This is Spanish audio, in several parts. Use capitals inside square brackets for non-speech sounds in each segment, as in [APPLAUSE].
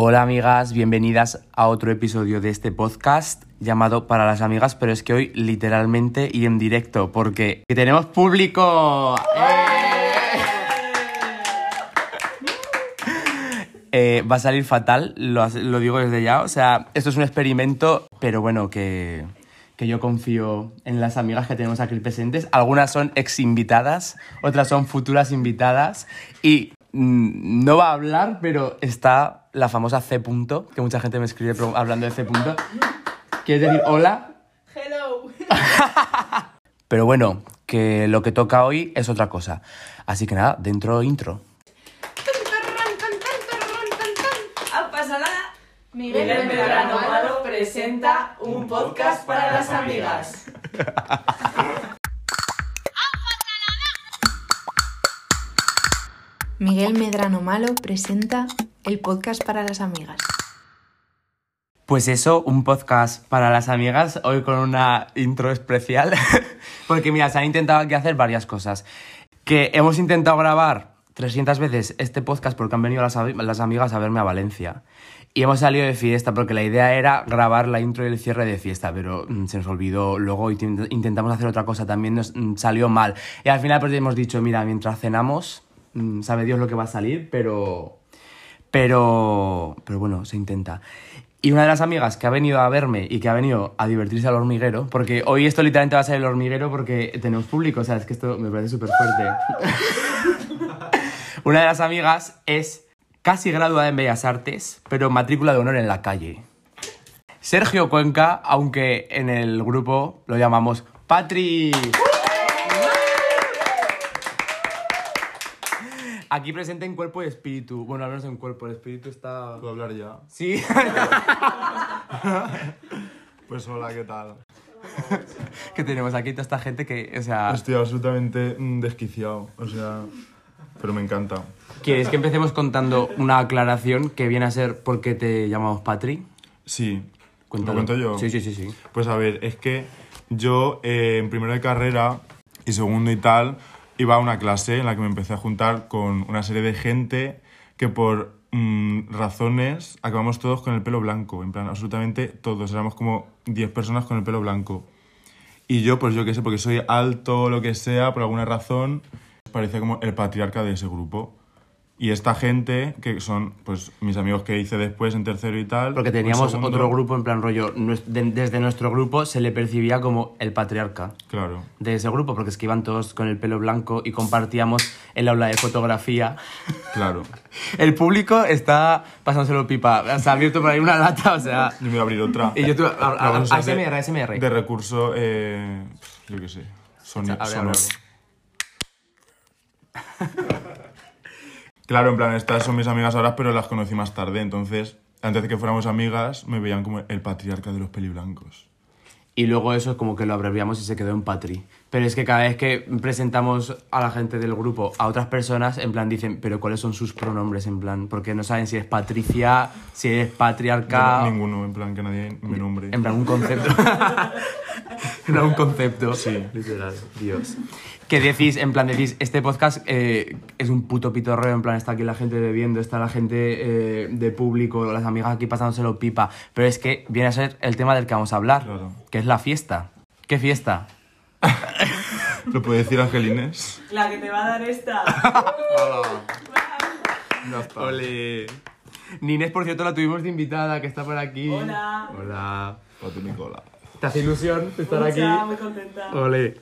Hola amigas, bienvenidas a otro episodio de este podcast llamado Para las Amigas, pero es que hoy literalmente y en directo, porque tenemos público. ¡Eh! Eh, va a salir fatal, lo, digo desde ya, o sea, esto es un experimento, pero bueno, que, que yo confío en las amigas que tenemos aquí presentes. Algunas son ex invitadas, otras son futuras invitadas y mm, no va a hablar, pero está la famosa C. Punto, que mucha gente me escribe hablando de C. Punto. ¿Quieres decir hola? Hello. [LAUGHS] Pero bueno, que lo que toca hoy es otra cosa. Así que nada, dentro intro. Miguel Medrano Malo presenta un podcast para las amigas. [LAUGHS] Miguel Medrano Malo presenta el podcast para las amigas. Pues eso, un podcast para las amigas, hoy con una intro especial, [LAUGHS] porque mira, se han intentado aquí hacer varias cosas. Que hemos intentado grabar 300 veces este podcast porque han venido las, las amigas a verme a Valencia. Y hemos salido de fiesta porque la idea era grabar la intro y el cierre de fiesta, pero mm, se nos olvidó. Luego intent- intentamos hacer otra cosa, también nos mm, salió mal. Y al final pues hemos dicho, mira, mientras cenamos, mm, sabe Dios lo que va a salir, pero pero, pero bueno, se intenta. Y una de las amigas que ha venido a verme y que ha venido a divertirse al hormiguero, porque hoy esto literalmente va a ser el hormiguero porque tenemos público, o sea, es que esto me parece súper fuerte. [LAUGHS] una de las amigas es casi graduada en Bellas Artes, pero matrícula de honor en la calle. Sergio Cuenca, aunque en el grupo lo llamamos Patri. Aquí presente en cuerpo y espíritu. Bueno, al menos en cuerpo, el espíritu está... ¿Puedo hablar ya? Sí. [LAUGHS] Pues hola, ¿qué tal? [LAUGHS] que tenemos aquí toda esta gente que, o sea... Estoy absolutamente mm, desquiciado, o sea... Pero me encanta. ¿Quieres que empecemos contando una aclaración que viene a ser por qué te llamamos Patri? Sí. Cuéntalo. ¿Lo cuento yo? Sí, sí, sí, sí. Pues a ver, es que yo eh, en primero de carrera y segundo y tal iba a una clase en la que me empecé a juntar con una serie de gente que por mm, razones acabamos todos con el pelo blanco, en plan, absolutamente todos, éramos como 10 personas con el pelo blanco. Y yo, pues yo qué sé, porque soy alto, lo que sea, por alguna razón, parecía como el patriarca de ese grupo. Y esta gente, que son pues mis amigos que hice después en tercero y tal. Porque teníamos segundo- otro grupo, en plan rollo, desde nuestro grupo se le percibía como el patriarca Claro. de ese grupo, porque es que iban todos con el pelo blanco y compartíamos el aula de fotografía. Claro. [LAUGHS] El público está pasándoselo pipa, se ha abierto por ahí una lata, o sea... Yo me voy a abrir otra. Y yo tuve- ASMR, ASMR. De recurso, eh, yo qué sé, soni- Abre, abre, sonoro. abre. Claro, en plan, estas son mis amigas ahora, pero las conocí más tarde. Entonces, antes de que fuéramos amigas, me veían como el patriarca de los peliblancos. Y luego eso es como que lo abreviamos y se quedó en Patri. Pero es que cada vez que presentamos a la gente del grupo a otras personas, en plan dicen, pero ¿cuáles son sus pronombres? En plan, porque no saben si es Patricia, si es patriarca. Yo Ninguno, en plan, que nadie me nombre. En plan, un concepto. [LAUGHS] no, un concepto. Sí, literal. Dios. Que decís, en plan, decís, este podcast eh, es un puto pitorreo, en plan, está aquí la gente bebiendo, está la gente eh, de público, las amigas aquí pasándoselo pipa. Pero es que viene a ser el tema del que vamos a hablar, Claro. que es la fiesta. ¿Qué fiesta? [LAUGHS] ¿Lo puede decir Angelines? La que te va a dar esta. [LAUGHS] Ya está. Ole. Nines, por cierto, la tuvimos de invitada, que está por aquí. Hola. Hola. Pato Nicola. ¿Te hace ilusión estar aquí? Mucha, muy contenta. Ole.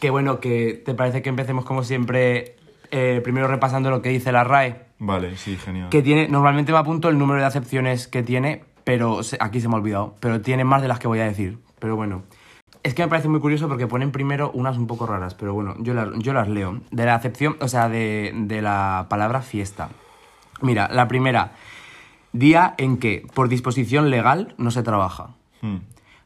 Qué bueno que te parece que empecemos como siempre, eh, primero repasando lo que dice la RAE, Vale, sí, genial. que tiene, normalmente me apunto el número de acepciones que tiene, pero se- aquí se me ha olvidado, pero tiene más de las que voy a decir, pero bueno. Es que me parece muy curioso porque ponen primero unas un poco raras, pero bueno, yo las, yo las leo. De la acepción, o sea, de, de la palabra fiesta. Mira, la primera, día en que por disposición legal no se trabaja. Hmm.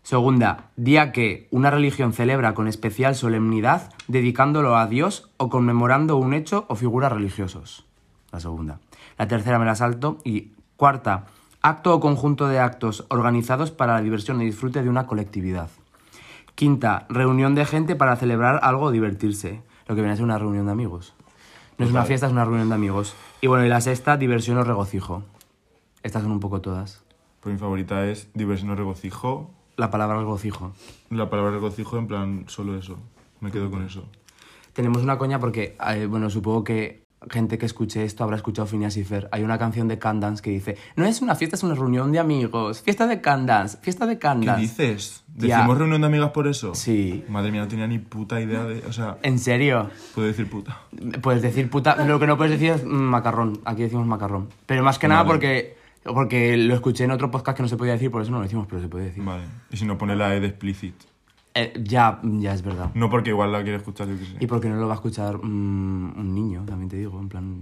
Segunda, día que una religión celebra con especial solemnidad dedicándolo a Dios o conmemorando un hecho o figura religiosos. La segunda. La tercera me la salto. Y cuarta, acto o conjunto de actos organizados para la diversión y disfrute de una colectividad. Quinta, reunión de gente para celebrar algo o divertirse. Lo que viene a ser una reunión de amigos. No es una fiesta, es una reunión de amigos. Y bueno, y la sexta, diversión o regocijo. Estas son un poco todas. Pero mi favorita es diversión o regocijo. La palabra regocijo. La palabra regocijo, en plan, solo eso. Me quedo con eso. Tenemos una coña porque, eh, bueno, supongo que gente que escuche esto habrá escuchado Phineas y Fer. Hay una canción de Candance que dice, no es una fiesta, es una reunión de amigos. Fiesta de Candance, fiesta de ¿Qué Candance. dices? Ya. ¿Decimos reunión de amigas por eso? Sí. Madre mía, no tenía ni puta idea de... O sea, ¿En serio? puedo decir puta. Puedes decir puta, lo que no puedes decir es macarrón. Aquí decimos macarrón. Pero más que nada porque, porque lo escuché en otro podcast que no se podía decir, por eso no lo decimos, pero se puede decir. Vale. Y si no pone la E de explicit. Eh, ya, ya es verdad. No porque igual la quiere escuchar, yo qué sé. Y porque no lo va a escuchar mm, un niño, también te digo, en plan,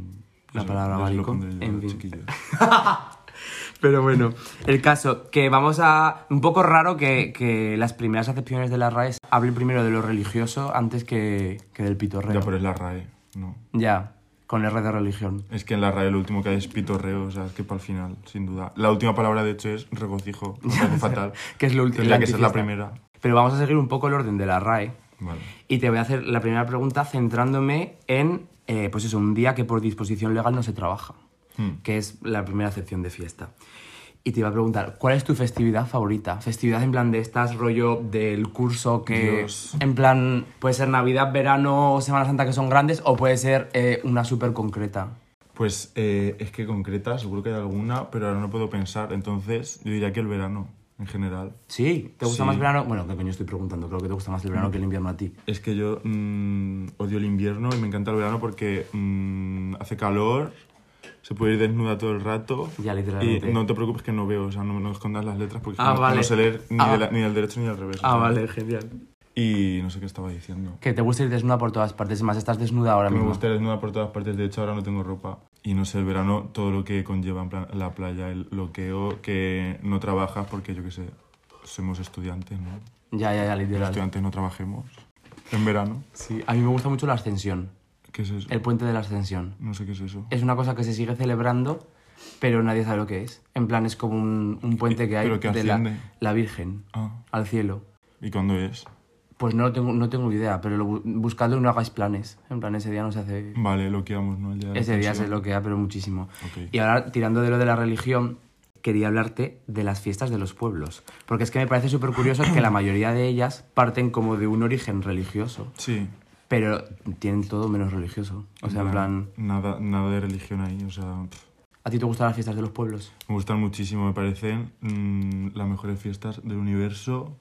la Eso- palabra lo pondré yo, En fin. chiquillos. [LAUGHS] Pero bueno, el caso, que vamos a... Un poco raro que, que las primeras acepciones de la RAE hablen primero de lo religioso antes que, que del pitorreo. Ya, pero es la RAE. No. Ya, con R de religión. Es que en la RAE lo último que hay es pitorreo, o sea, es que para el final, sin duda. La última palabra, de hecho, es regocijo. Me parece [LAUGHS] fatal. Que es lo último. Tendría que ser la primera. Pero vamos a seguir un poco el orden de la RAE. Vale. Y te voy a hacer la primera pregunta centrándome en, eh, pues eso, un día que por disposición legal no se trabaja, Hmm. que es la primera acepción de fiesta. Y te iba a preguntar, ¿cuál es tu festividad favorita? Festividad en plan de estas rollo del curso que... Dios. En plan, puede ser Navidad, verano Semana Santa que son grandes o puede ser eh, una súper concreta. Pues eh, es que concreta, seguro que hay alguna, pero ahora no puedo pensar. Entonces, yo diría que el verano, en general. ¿Sí? ¿Te gusta Sí. más el verano? Bueno, ¿qué coño estoy preguntando? Creo que te gusta más el verano que el invierno a ti. Es que yo mm, odio el invierno y me encanta el verano porque mm, hace calor, se puede ir desnuda todo el rato. Ya, Y literalmente. no te preocupes que no veo, o sea, no, no escondas las letras porque Ah, no, vale. no sé leer ni, Ah. de la- ni del derecho ni del revés. o Ah, sea. vale, genial. Y no sé qué estaba diciendo. Que te gusta ir desnuda por todas partes, y más estás desnuda ahora Que me mismo. gusta ir desnuda por todas partes, de hecho ahora no tengo ropa. Y no sé, el verano, todo lo que conlleva en plan, la playa, el bloqueo, que no trabajas porque yo qué sé, somos estudiantes, ¿no? Ya, ya, ya, Los literal. estudiantes no trabajemos en verano. Sí, a mí me gusta mucho la ascensión, ¿Qué es eso? el puente de la ascensión. No sé qué es eso. Es una cosa que se sigue celebrando, pero nadie sabe lo que es. En plan, es como un, un puente que hay ¿Pero que de la, la Virgen Ah, al cielo. ¿y cuándo es? Pues no tengo, no tengo idea, pero lo, bu- buscadlo y no hagáis planes. En plan, ese día no se hace... Vale, lo que vamos, ¿no? El día Ese día se queda, pero muchísimo. Y ahora, tirando de lo de la religión, quería hablarte de las fiestas de los pueblos. Porque es que me parece súper curioso que la mayoría de ellas parten como de un origen religioso. Sí. Pero tienen todo menos religioso. O sea, en plan... Nada, nada de religión ahí, o sea... pff, ¿A ti te gustan las fiestas de los pueblos? me gustan muchísimo, me parecen mm, las mejores fiestas del universo.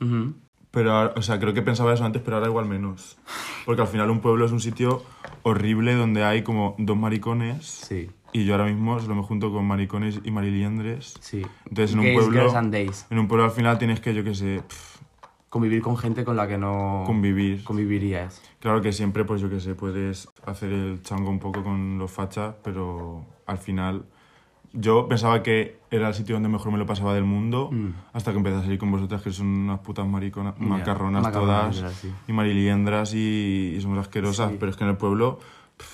Ujú. Pero, ahora- o sea, creo que pensaba eso antes, pero ahora igual menos. Porque al final un pueblo es un sitio horrible donde hay como dos maricones. Sí, Y yo ahora mismo solo me junto con maricones y mariliendres. sí. Entonces en un Gays, pueblo... girls and days. En un pueblo al final tienes que, yo qué sé, Convivir con gente con la que no convivir. convivirías. Claro que siempre, pues yo qué sé, puedes hacer el chango un poco con los fachas, pero al final yo pensaba que era el sitio donde mejor me lo pasaba del mundo, Mm. hasta que empecé a salir con vosotras, que son unas putas mariconas, macarronas macarronas, todas, sí. y mariliendras y, y somos asquerosas, Sí. pero es que en el pueblo,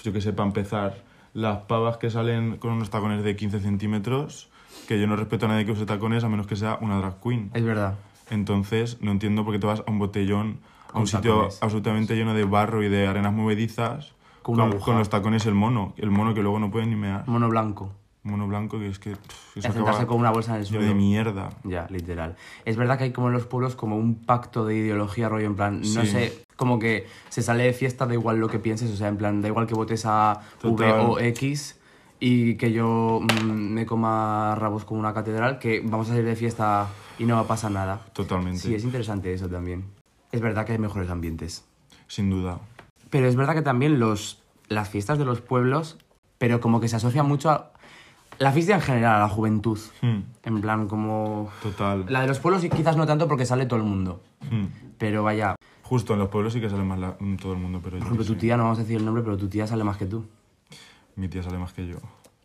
yo qué sé, para empezar, las pavas que salen con unos tacones de 15 centímetros, que yo no respeto a nadie que use tacones a menos que sea una drag queen. Es verdad. Entonces, no entiendo por qué te vas a un botellón, a Con un sitio absolutamente lleno de barro y de arenas movedizas, Con con los tacones el mono. El mono que luego no puede ni mear. Mono blanco. Mono blanco que es que pff, Es eso acaba con una bolsa en el suelo. de mierda. Ya, literal. Es verdad que hay como en los pueblos como un pacto de ideología, rollo, en plan, no Sí. sé, como que se sale de fiesta, da igual lo que pienses, o sea, en plan, da igual que votes a V o X y que yo mm, me coma rabos como una catedral, que vamos a salir de fiesta y no pasa nada. Totalmente. Sí, es interesante eso también. Es verdad que hay mejores ambientes. Sin duda. Pero es verdad que también los, las fiestas de los pueblos, pero como que se asocia mucho a la fiesta en general, la juventud. Hmm, En plan, como... Total. La de los pueblos quizás no tanto porque sale todo el mundo. Hmm. Pero vaya, Justo, en los pueblos sí que sale más la- mm, todo el mundo, pero yo por ejemplo, tu tía, no vamos a decir el nombre, pero tu tía sale más que tú. Mi tía sale más que yo.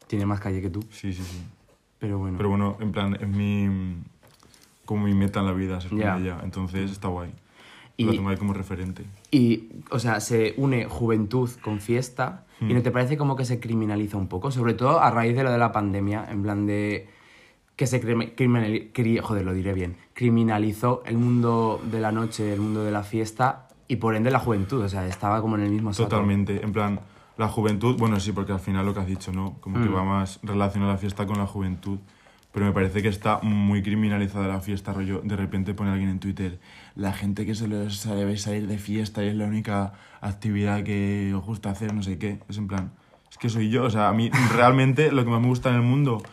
Tiene más calle que tú. Sí, sí, sí. Pero bueno. Pero bueno, en plan, es mi... como mi meta en la vida ser con Ya. ella. Entonces está guay. Y- Lo ahí como referente. Y, o sea, se une juventud con fiesta y Hmm. no te parece como que se criminaliza un poco, sobre todo a raíz de lo de la pandemia, en plan de que se crimi- criminali- cri- joder, lo diré bien, criminalizó el mundo de la noche, el mundo de la fiesta y por ende la juventud, o sea, estaba como en el mismo saco. Totalmente. En plan, La juventud, bueno, sí, porque al final lo que has dicho, ¿no? Como que Mm. va más relacionada la fiesta con la juventud. Pero me parece que está muy criminalizada la fiesta, rollo. De repente pone alguien en Twitter, la gente que solo sabe salir de fiesta y es la única actividad que os gusta hacer, no sé qué. Es en plan, es que soy yo. O sea, a mí realmente lo que más me gusta en el mundo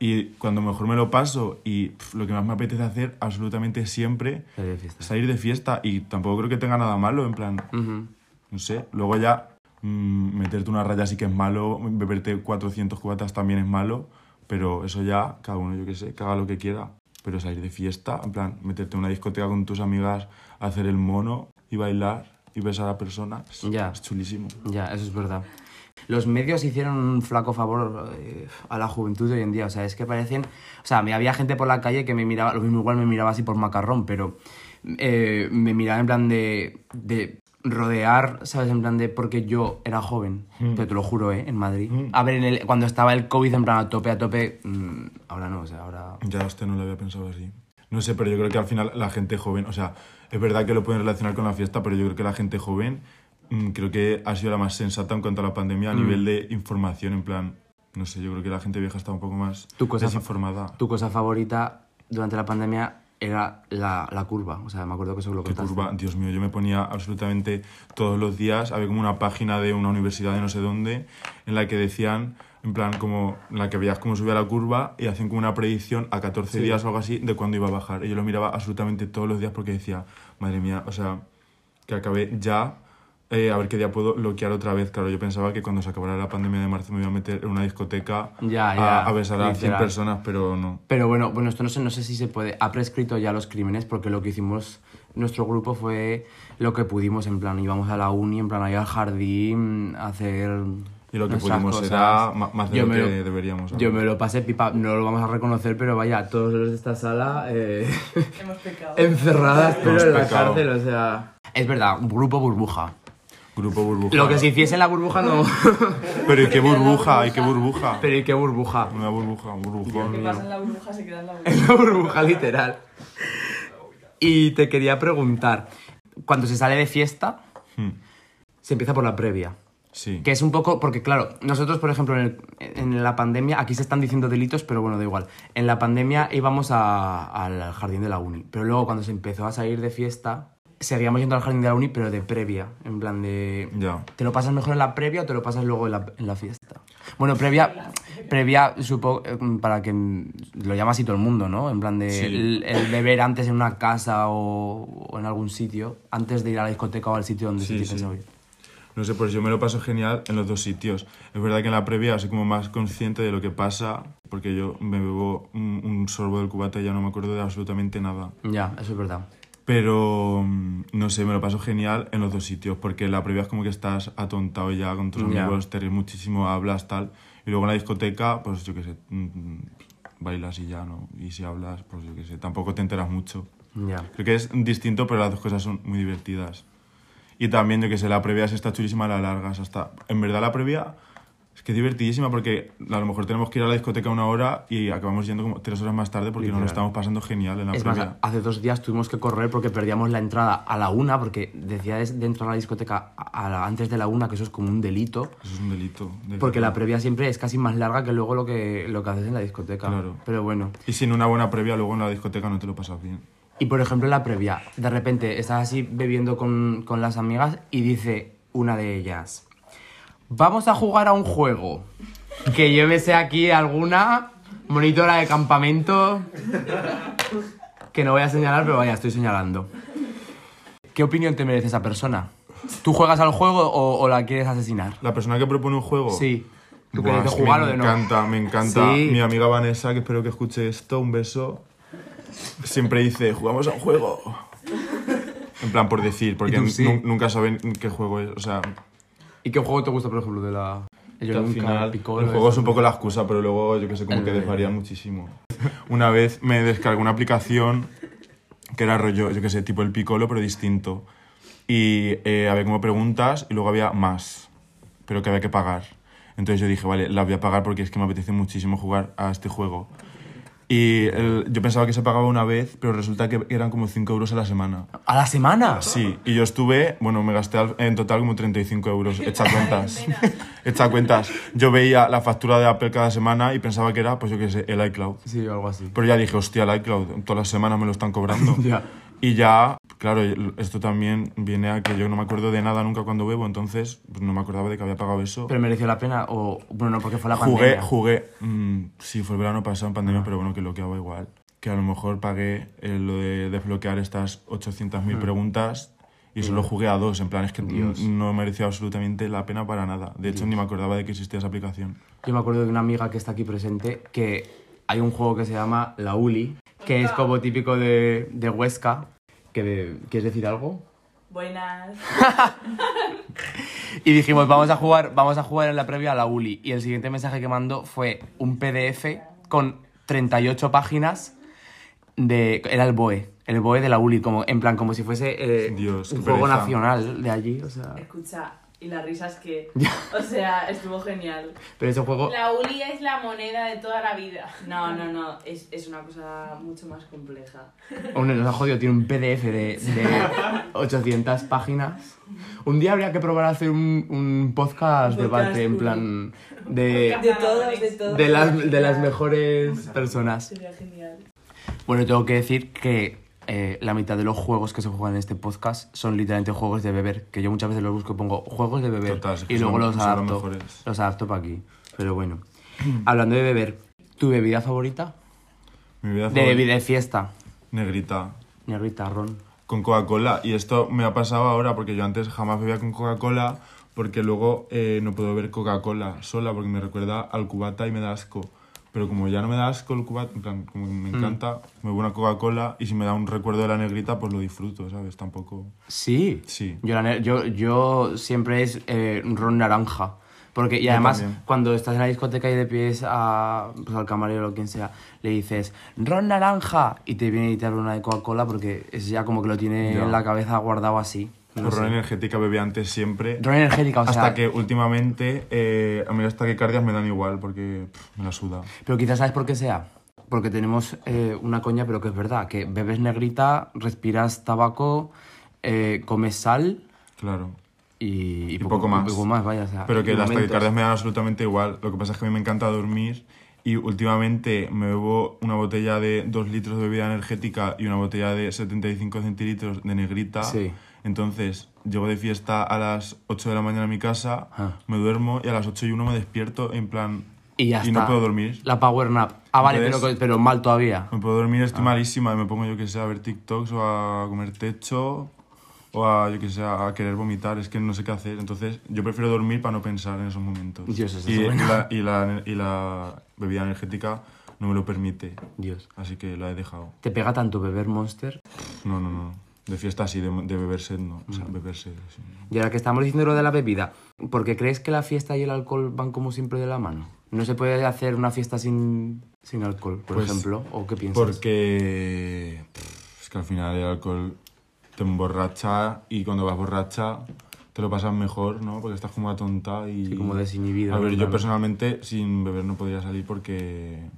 y cuando mejor me lo paso y lo que más me apetece hacer absolutamente siempre Salir de fiesta. salir de fiesta y tampoco creo que tenga nada malo, en plan, no sé, luego ya mm, meterte una raya sí que es malo, beberte 400 cubatas también es malo, pero eso ya, cada uno, yo qué sé, que haga lo que quiera. Pero salir de fiesta, en plan, meterte en una discoteca con tus amigas, hacer el mono y bailar y besar a personas, Ya. es chulísimo. Ya, eso es verdad. Los medios hicieron un flaco favor eh, a la juventud de hoy en día. O sea, es que parecen. O sea, me había gente por la calle que me miraba, lo mismo igual me miraba así por macarrón, pero eh, me miraba en plan de, de rodear, ¿sabes? En plan de porque yo era joven. Mm. Pero te lo juro, ¿eh? En Madrid. Mm. A ver, en el- cuando estaba el COVID en plan a tope, a tope. mm, ahora no, o sea, ahora. Ya, usted no lo había pensado así. No sé, pero yo creo que al final la gente joven, o sea, es verdad que lo pueden relacionar con la fiesta, pero yo creo que la gente joven mm, creo que ha sido la más sensata en cuanto a la pandemia a Mm. nivel de información, en plan, no sé, yo creo que la gente vieja está un poco más Tu cosa desinformada. Tu cosa favorita durante la pandemia era la, la curva. O sea, me acuerdo que eso lo Qué contaste. curva, Dios mío, yo me ponía absolutamente todos los días, había como una página de una universidad de no sé dónde, en la que decían, en plan, como, en la que veías cómo subía la curva y hacían como una predicción a 14 Sí. días o algo así de cuándo iba a bajar. Y yo lo miraba absolutamente todos los días porque decía, madre mía, o sea, que acabé ya, eh, a ver qué día puedo bloquear otra vez. Claro, yo pensaba que cuando se acabara la pandemia de marzo me iba a meter en una discoteca Ya, a- ya, a, besar a 100 literal. personas, pero no. Pero bueno, bueno, esto no sé, no sé si se puede. Ha prescrito ya los crímenes porque lo que hicimos nuestro grupo fue lo que pudimos, en plan, íbamos a la uni, en plan, ahí al jardín, a hacer. Y lo que nuestras pudimos cosas. era más de Yo lo que lo- deberíamos. Yo me lo pasé pipa, no lo vamos a reconocer, pero vaya, todos los de esta sala eh, Hemos pecado. [LAUGHS] encerradas, pero Hemos en la pecado. cárcel, o sea. Es verdad, un grupo burbuja. Grupo burbuja. Lo que se hiciese en la burbuja no. [LAUGHS] Pero ¿y qué burbuja? ¿Y qué burbuja? pero ¿y qué burbuja? Una burbuja, un burbujón. ¿Qué pasa en la burbuja? Se queda en la burbuja. Es una burbuja literal. Y te quería preguntar, cuando se sale de fiesta, Hmm, se empieza por la previa. Sí. Que es un poco, porque claro, nosotros, por ejemplo, en, el- en la pandemia, aquí se están diciendo delitos, pero bueno, da igual. En la pandemia íbamos a- al jardín de la uni, pero luego cuando se empezó a salir de fiesta, seguíamos yendo al jardín de la uni, pero de previa, en plan de... Ya. ¿Te lo pasas mejor en la previa o te lo pasas luego en la, en la fiesta? Bueno, previa, previa supongo, eh, para que mm, lo llama así todo el mundo, ¿no? En plan de Sí. el, el beber antes en una casa o, o en algún sitio, antes de ir a la discoteca o al sitio donde Sí, se sí. ir. No sé, pues yo me lo paso genial en los dos sitios. Es verdad que en la previa soy como más consciente de lo que pasa, porque yo me bebo un, un sorbo del cubata y ya no me acuerdo de absolutamente nada. Ya, eso es verdad. Pero, mm, no sé, me lo paso genial en los dos sitios, porque la previa es como que estás atontado ya con tus Ya. amigos, te ríes muchísimo, hablas, tal. Y luego en la discoteca, pues yo qué sé, mm, mm, bailas y ya, ¿no? Y si hablas, pues yo qué sé, tampoco te enteras mucho. Ya. Creo que es distinto, pero las dos cosas son muy divertidas. Y también, yo que sé, la previa se está chulísima, la largas hasta... En verdad la previa es que es divertidísima porque a lo mejor tenemos que ir a la discoteca una hora y acabamos yendo como tres horas más tarde porque nos lo estamos pasando genial en la Es más, hace dos días tuvimos que correr porque perdíamos la entrada a la una, porque decía de entrar a la discoteca a la- antes de la una, que eso es como un delito. Eso es un delito. de Porque la previa siempre es casi más larga que luego lo que, lo que haces en la discoteca. Claro. Pero bueno. Y sin una buena previa, luego en la discoteca no te lo pasas bien. Y por ejemplo, la previa, de repente estás así bebiendo con, con las amigas y dice una de ellas: Vamos a jugar a un juego. Que yo me sé aquí alguna monitora de campamento. Que no voy a señalar, pero vaya, estoy señalando. ¿Qué opinión te merece esa persona? ¿Tú juegas al juego o, o la quieres asesinar? La persona que propone un juego... Sí. ¿Tú Buah, quieres es que jugar o me de no? encanta, me encanta. Sí. Mi amiga Vanessa, que espero que escuche esto, un beso. Siempre dice, jugamos a un juego. En plan, por decir, porque ¿Y tú sí? nu- nunca saben qué juego es. O sea, ¿Y qué juego te gusta, por ejemplo, de la. Yo al nunca final picó el juego es un poco la excusa, pero luego yo que sé, como que de- desvaría muchísimo. Una vez me descargué una aplicación que era rollo, yo que sé, tipo el Piccolo, pero distinto. Y eh, había como preguntas y luego había más, pero que había que pagar. Entonces yo dije, vale, la voy a pagar porque es que me apetece muchísimo jugar a este juego. Y el- yo pensaba que se pagaba una vez, pero resulta que eran como 5 euros a la semana. ¿A la semana? Sí, y yo estuve, bueno, me gasté al- en total como 35 euros, [LAUGHS] hecha cuentas. hecha [LAUGHS] cuentas. Yo veía la factura de Apple cada semana y pensaba que era, pues yo qué sé, el iCloud. Sí, algo así. Pero ya dije, hostia, el iCloud, todas las semanas me lo están cobrando. [LAUGHS] Ya. Y ya, claro, esto también viene a que yo no me acuerdo de nada nunca cuando bebo, entonces pues, no me acordaba de que había pagado eso. ¿Pero mereció la pena o...? Bueno, no, porque fue la jugué, pandemia. jugué, mm, sí, fue el verano pasado en pandemia, pero bueno, que lo que hago igual. Que a lo mejor pagué eh, lo de desbloquear estas 800.000 preguntas y solo jugué a dos, en plan, es que Dios. no merecía absolutamente la pena para nada. De hecho, ni me acordaba de que existía esa aplicación. Yo me acuerdo de una amiga que está aquí presente que hay un juego que se llama La Uli, que es como típico de, de Huesca. Que de- ¿Quieres decir algo? Buenas. [LAUGHS] Y dijimos, vamos a jugar, vamos a jugar en la previa a la Uli. Y el siguiente mensaje que mandó fue un PDF con 38 páginas de... Era el BOE, el BOE de la Uli, como, en plan, como si fuese eh, Dios, un juego pereza. nacional de allí, o sea... Escucha, y las risas que. O sea, estuvo genial. Pero ese juego... La Uli es la moneda de toda la vida. No, no, no, es, es una cosa mucho más compleja. Hombre, nos ha jodido, tiene un PDF de, de 800 páginas. Un día habría que probar a hacer un, un podcast podcast debate, en plan, de, De todos, de todos. de, las, de las mejores personas. Sería genial. Bueno, tengo que decir que eh, la mitad de los juegos que se juegan en este podcast son literalmente juegos de beber, que yo muchas veces los busco y pongo juegos de beber Total, y luego son- los son los adapto. mejores. Los adapto para aquí. Pero bueno. Hablando de beber, ¿tu bebida favorita? Mi vida De fue bebida de fiesta. negrita. Negrita, ron. con Coca-Cola. Y esto me ha pasado ahora porque yo antes jamás bebía con Coca-Cola porque luego eh, no puedo beber Coca-Cola sola porque me recuerda al cubata y me da asco. Pero como ya no me da asco el cubata, en plan, como me encanta, me bebo una Coca-Cola y si me da un recuerdo de la negrita, pues lo disfruto, ¿sabes? Tampoco... Sí. Sí. Yo, la yo, yo siempre es eh, ron naranja. Porque, y además, cuando estás en la discoteca y de pies a, pues, al camarero o quien sea, le dices ron naranja y te viene y te abre una de Coca-Cola porque es ya como que lo tiene Ya. en la cabeza guardado así. Sé. energética bebía antes siempre. Ron energética, o hasta sea. que últimamente eh, a mí las taquicardias me dan igual porque pff, me la suda. Pero quizás sabes por qué sea. Porque tenemos eh, una coña, pero que es verdad, que bebes negrita, respiras tabaco, eh, comes sal Claro. y, y poco más. y poco más, vaya, o sea, Pero que las momentos. taquicardias me dan absolutamente igual. Lo que pasa es que a mí me encanta dormir y últimamente me bebo una botella de 2 litros de bebida energética y una botella de 75 centilitros de negrita. Sí. Entonces, llego de fiesta a las 8 de la mañana a mi casa, Ah. me duermo y a las 8 y 1 me despierto en plan... Y ya está. no puedo dormir. La power nap. Ah, vale, Entonces- pero, pero mal todavía. Me puedo dormir, Ah. estoy malísima y me pongo yo que sé a ver TikToks o a comer techo o a yo que sé a querer vomitar, es que no sé qué hacer. Entonces, yo prefiero dormir para no pensar en esos momentos. Dios, eso es y, bueno. la, y, la, y la bebida energética no me lo permite, Dios. así que la he dejado. ¿Te pega tanto beber Monster? No, no, no. De fiesta sí, de, de beber sed no. O sea, beber sed, sí. Y ahora que estamos diciendo lo de la bebida, ¿por qué crees que la fiesta y el alcohol van como siempre de la mano? ¿No se puede hacer una fiesta sin, sin alcohol, por Pues, ejemplo? ¿O qué piensas? Porque pff, es que al final el alcohol te emborracha y cuando vas borracha te lo pasas mejor, ¿no? Porque estás como atonta y... Sí, como desinhibido, A ver, ¿no? yo personalmente sin beber no podría salir porque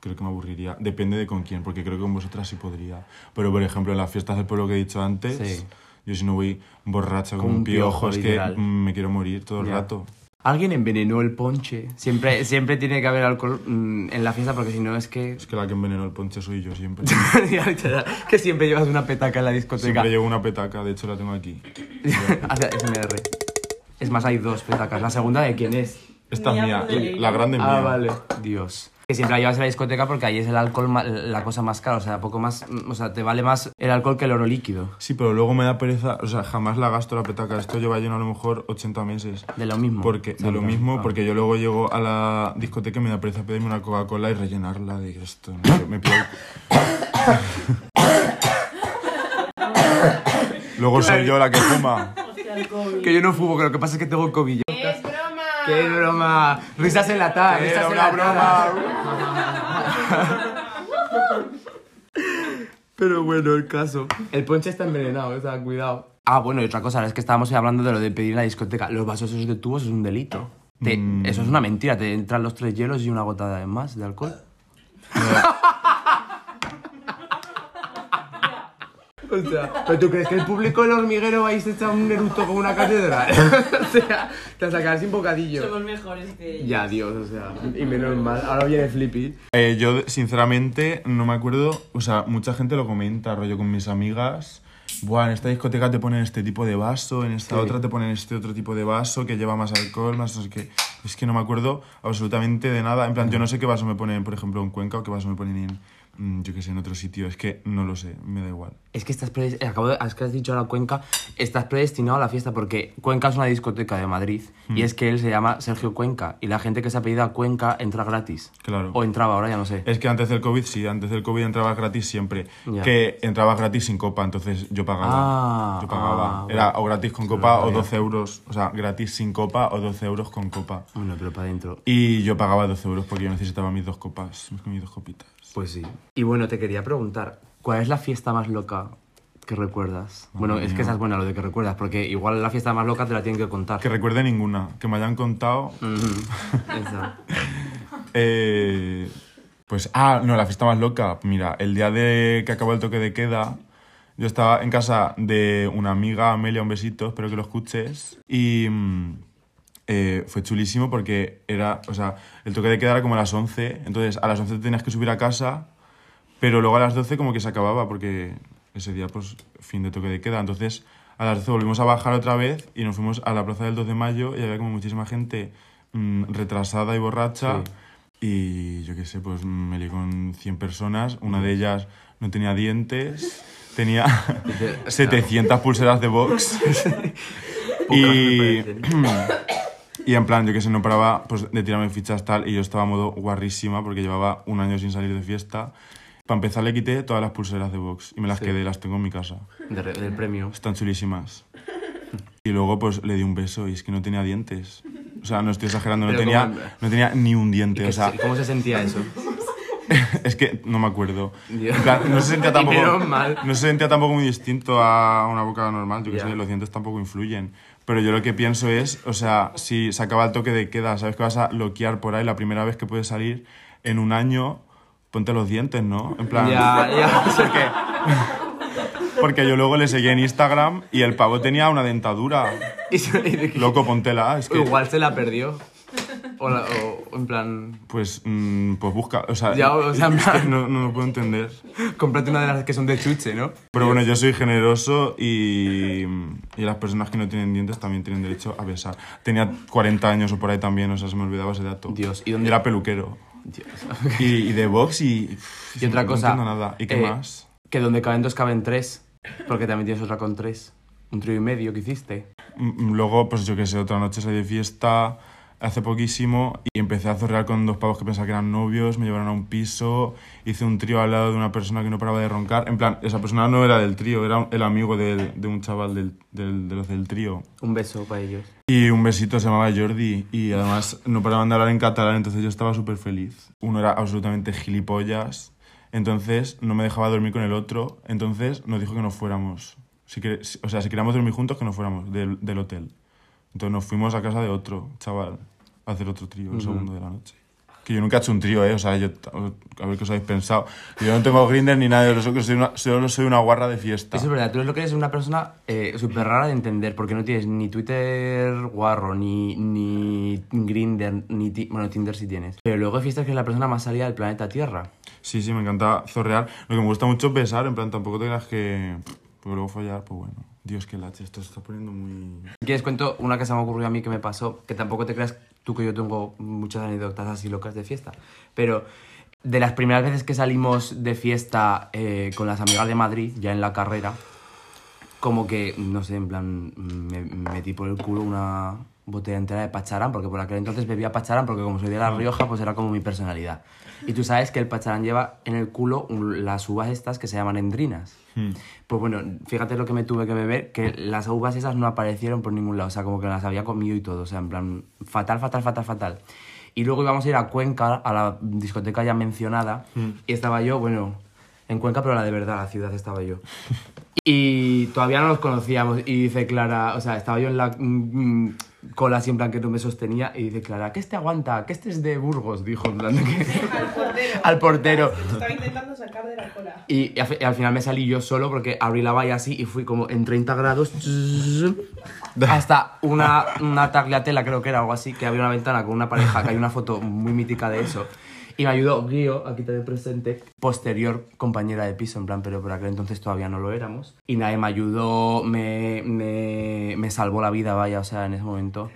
creo que me aburriría. Depende de con quién, porque creo que con vosotras sí podría. Pero, por ejemplo, en las fiestas del pueblo que he dicho antes, Sí. yo si no voy borracha como Como un piojo, piojo, es literal. que me quiero morir todo el Ya. rato. Alguien envenenó el ponche. Siempre, siempre tiene que haber alcohol mm, en la fiesta porque si no es que... Es que la que envenenó el ponche soy yo siempre. [LAUGHS] que siempre llevas una petaca en la discoteca. siempre llevo una petaca, de hecho la tengo aquí. [LAUGHS] SMR. Es más, hay dos petacas. ¿La segunda de quién es? Esta es Mía, la grande Ah, mía. vale. Dios. Que siempre la llevas en la discoteca porque ahí es el alcohol la cosa más cara. O sea, poco más... O sea, te vale más el alcohol que el oro líquido. Sí, pero luego me da pereza, o sea, jamás la gasto la petaca. Esto lleva lleno a lo mejor 80 meses. De lo mismo. Porque, de lo mismo, Ah. porque yo luego llego a la discoteca y me da pereza pedirme una Coca-Cola y rellenarla. Digo, esto, no, me pido... [COUGHS] luego soy yo la que fuma. El. Que yo no fumo, que lo que pasa es que tengo COVID. ¡Qué broma! Risas enlatadas, risas una enlatadas. broma. Pero bueno, el caso. El ponche está envenenado, o sea, cuidado. Ah, bueno, y otra cosa, es que estábamos hablando de lo de pedir en la discoteca. Los vasos esos de tubos es un delito. Te- Eso es una mentira, te entran los tres hielos y una gota de más de alcohol. [LAUGHS] O sea, ¿pero tú crees que el público del hormiguero vais a echar un eructo con una catedral? [LAUGHS] o sea, te quedar sin bocadillo. Somos mejores que ellos. Ya, Dios, o sea, y menos mal. Ahora viene Flippy. Eh, yo, sinceramente, no me acuerdo. O sea, mucha gente lo comenta, rollo con mis amigas. Buah, en esta discoteca te ponen este tipo de vaso, en esta Sí. otra te ponen este otro tipo de vaso que lleva más alcohol, más no sé qué. Es que no me acuerdo absolutamente de nada. En plan, yo no sé qué vaso me ponen, por ejemplo, en Cuenca o qué vaso me ponen en, yo qué sé, en otro sitio. Es que no lo sé, me da igual. Es que estás acabo de- es que has dicho ahora Cuenca, estás predestinado a la fiesta porque Cuenca es una discoteca de Madrid y es que él se llama Sergio Cuenca y la gente que se apellida Cuenca entra gratis. Claro. O entraba, ahora ya no sé. Es que antes del COVID, sí, antes del COVID entrabas gratis siempre. Que entrabas gratis sin copa, entonces yo pagaba. Ah, yo pagaba. ah, Era o gratis con copa o sabía. 12 euros. O sea, gratis sin copa o 12 euros con copa. Bueno, pero para adentro. Y yo pagaba 12 euros porque yo necesitaba mis dos copas, mis dos copitas. Pues sí. Y bueno, te quería preguntar, ¿cuál es la fiesta más loca que recuerdas? bueno, es que esa es buena lo de que recuerdas, porque igual la fiesta más loca te la tienen que contar. Que recuerde ninguna, que me hayan contado. Ujú. [LAUGHS] Esa. eh, pues, ah, no, la fiesta más loca. Mira, el día de que acabó el toque de queda, yo estaba en casa de una amiga, Amelia, un besito, espero que lo escuches. Y mm, eh, fue chulísimo porque era, o sea, el toque de queda era como a las 11, entonces a las 11 te tenías que subir a casa, pero luego a las 12 como que se acababa porque ese día, pues, fin de toque de queda. Entonces, a las 12 volvimos a bajar otra vez y nos fuimos a la plaza del 2 de mayo y había como muchísima gente mm, retrasada y borracha. Y yo qué sé, pues me lié con 100 personas. Una de ellas no tenía dientes, tenía [LAUGHS] 700 pulseras de box. [LAUGHS] y, [CLEARS THROAT] y en plan, yo que sé, no paraba pues, de tirarme fichas tal. Y yo estaba a modo guarrísima porque llevaba un año sin salir de fiesta. Para empezar, le quité todas las pulseras de box y me las Sí. quedé, las tengo en mi casa. De del premio. Están chulísimas. Y luego pues le di un beso y es que no tenía dientes. O sea, no estoy exagerando, no tenía, no tenía ni un ¿Y diente. O sea, se- ¿Cómo se sentía eso? [LAUGHS] es que no me acuerdo. Dios. En plan, no se sentía [LAUGHS] tampoco, no se sentía tampoco muy distinto a una boca normal. Yo que sé, los dientes tampoco influyen. Pero yo lo que pienso es, o sea, si se acaba el toque de queda, sabes que vas a loquear por ahí la primera vez que puedes salir en un año, ponte los dientes, ¿no? En plan, Ya, ya. [LAUGHS] porque, porque yo luego le seguí en Instagram y el pavo tenía una dentadura. Loco, póntela. Es que, Igual se la perdió. O, la- o en plan, Pues, mm, pues busca. O sea, Ya, o sea, en es que plan- no, no lo puedo entender. cómprate una de las que son de chuche, ¿no? Pero bueno, yo soy generoso y, y las personas que no tienen dientes también tienen derecho a besar. Tenía 40 años o por ahí también, o sea, se me olvidaba ese dato. Dios, ¿y dónde- era peluquero. Dios. Y, y de box y... Y otra no cosa. entiendo nada. ¿Y qué eh, más? Que donde caben dos caben tres. Porque también tienes otra con tres. Un trío y medio que hiciste. Mm, Luego, pues yo qué sé, otra noche salí de fiesta hace poquísimo y empecé a zorrear con dos pavos que pensaba que eran novios, me llevaron a un piso, hice un trío al lado de una persona que no paraba de roncar. En plan, esa persona no era del trío, era el amigo del- de un chaval del, del- de los del trío. Un beso para ellos. Y un besito se llamaba Jordi y además no paraban de hablar en catalán, entonces yo estaba súper feliz. Uno era absolutamente gilipollas, entonces no me dejaba dormir con el otro, entonces nos dijo que nos fuéramos. Si o sea, si queríamos dormir juntos, que nos fuéramos del, del hotel. Entonces nos fuimos a casa de otro chaval a hacer otro trío el segundo de la noche. Que yo nunca he hecho un trío, ¿eh? O sea, yo, a ver qué os habéis pensado. Yo no tengo grinder ni nada, yo solo soy una, solo soy una guarra de fiesta. Eso es verdad, tú eres lo que eres una persona eh, súper rara de entender, porque no tienes ni Twitter guarro, ni, ni Grindr, ni... ti- Bueno, Tinder sí tienes. Pero luego hay fiestas que es la persona más salida del planeta Tierra. Sí, sí, me encanta zorrear. Lo que me gusta mucho es besar, en plan, tampoco te creas que... Porque luego follar, pues bueno. Dios, qué lache, esto se está poniendo muy... Quieres cuento una que se me ocurrió a mí que me pasó, que tampoco te creas tú que yo tengo muchas anécdotas así locas de fiesta, pero de las primeras veces que salimos de fiesta eh, con las amigas de Madrid, ya en la carrera, como que, no sé, en plan, me metí por el culo una botella entera de pacharán, porque por aquel entonces bebía pacharán, porque como soy de La Rioja, pues era como mi personalidad. Y tú sabes que el pacharán lleva en el culo un- las uvas estas que se llaman endrinas. Hmm. Pues bueno, fíjate lo que me tuve que beber, que las uvas esas no aparecieron por ningún lado, o sea, como que las había comido y todo, o sea, en plan, fatal, fatal, fatal, fatal. Y luego íbamos a ir a Cuenca, a la discoteca ya mencionada, y estaba yo, bueno, en Cuenca, pero la de verdad, la ciudad estaba yo. Y todavía no nos conocíamos, y dice Clara, o sea, estaba yo en la mm, mm, cola así en plan que no me sostenía, y dice Clara, ¿qué este aguanta? ¿Que este es de Burgos? Dijo, en plan de que... Al portero. [LAUGHS] Al portero. Estaba intentando sacar. de la cola. Y, y al, y al final me salí yo solo porque abrí la valla así y fui como en 30 grados [LAUGHS] hasta una, una tagliatela, creo que era algo así, que había una ventana con una pareja, que hay una foto muy mítica de eso. Y me ayudó Guío, aquí te presente, posterior compañera de piso, en plan, pero por aquel entonces todavía no lo éramos. Y nadie me ayudó, me, me, me salvó la vida, vaya, o sea, en ese momento.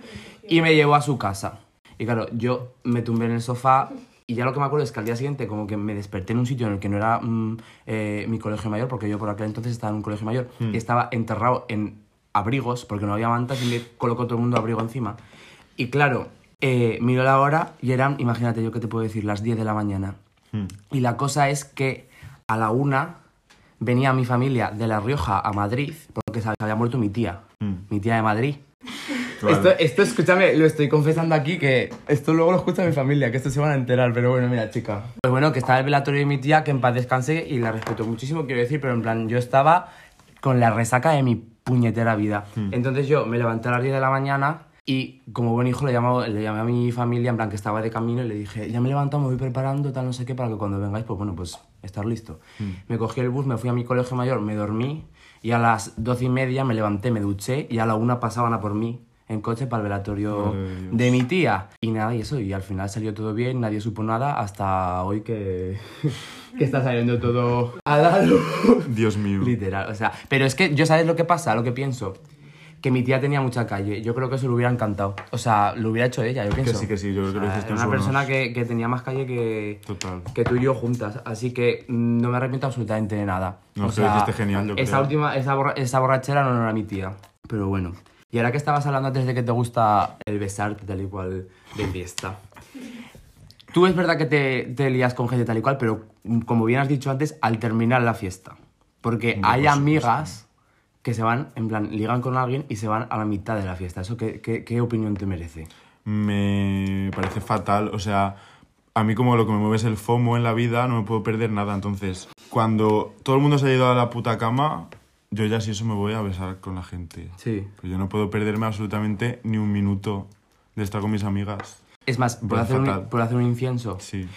Y me llevó a su casa. Y claro, yo me tumbé en el sofá y ya lo que me acuerdo es que al día siguiente como que me desperté en un sitio en el que no era mm, eh, mi colegio mayor, porque yo por aquel entonces estaba en un colegio mayor, y estaba enterrado en abrigos, porque no había mantas y me colocó todo el mundo abrigo encima. Y claro, eh, miro la hora y eran, imagínate yo qué te puedo decir, las 10 de la mañana. Hmm. Y la cosa es que a la una venía mi familia de La Rioja a Madrid, porque se había muerto mi tía, Mm. mi tía de Madrid. Vale. Esto, esto, escúchame, lo estoy confesando aquí que esto luego lo escucha mi familia, que esto se van a enterar, pero bueno, mira, chica. Pues bueno, que estaba el velatorio de mi tía, que en paz descanse y la respeto muchísimo, quiero decir, pero en plan, yo estaba con la resaca de mi puñetera vida. Entonces yo me levanté a las 10 de la mañana y como buen hijo le, llamaba- le llamé a mi familia, en plan, que estaba de camino y le dije, ya me he levantado, me voy preparando, tal, no sé qué, para que cuando vengáis, pues bueno, pues estar listo. Me cogí el bus, me fui a mi colegio mayor, me dormí y a las doce y media me levanté, me duché y a la una pasaban a por mí en coche para el velatorio Dios. de mi tía. Y nada, y eso, y al final salió todo bien, nadie supo nada hasta hoy que, [LAUGHS] que está saliendo todo a la luz. Dios mío. Literal, o sea, pero es que yo sabes lo que pasa, lo que pienso. Que mi tía tenía mucha calle. Yo creo que eso lo hubiera encantado. O sea, lo hubiera hecho ella, yo pienso. sí, que sí, yo creo que lo sea, hiciste era una persona que, que tenía más calle que, Total. que tú y yo juntas. Así que mm, no me arrepiento absolutamente de nada. No, o que lo hiciste genial, yo esa creo. última, esa, borra- esa borrachera no, no era mi tía. Pero bueno. Y ahora que estabas hablando antes de que te gusta el besarte tal y cual de fiesta. Tú es verdad que te, te lías con gente tal y cual, pero mm, como bien has dicho antes, al terminar la fiesta. Porque Hombre, hay amigas que se van, en plan, ligan con alguien y se van a la mitad de la fiesta. ¿Eso qué, qué, qué opinión te merece? Me parece fatal. O sea, a mí como lo que me mueve es el FOMO en la vida, no me puedo perder nada. Entonces, cuando todo el mundo se ha ido a la puta cama, yo ya si eso me voy a besar con la gente. Sí. Pues yo no puedo perderme absolutamente ni un minuto de estar con mis amigas. Es más, ¿puedo parece hacer, un. ¿puedo hacer un incienso? Sí.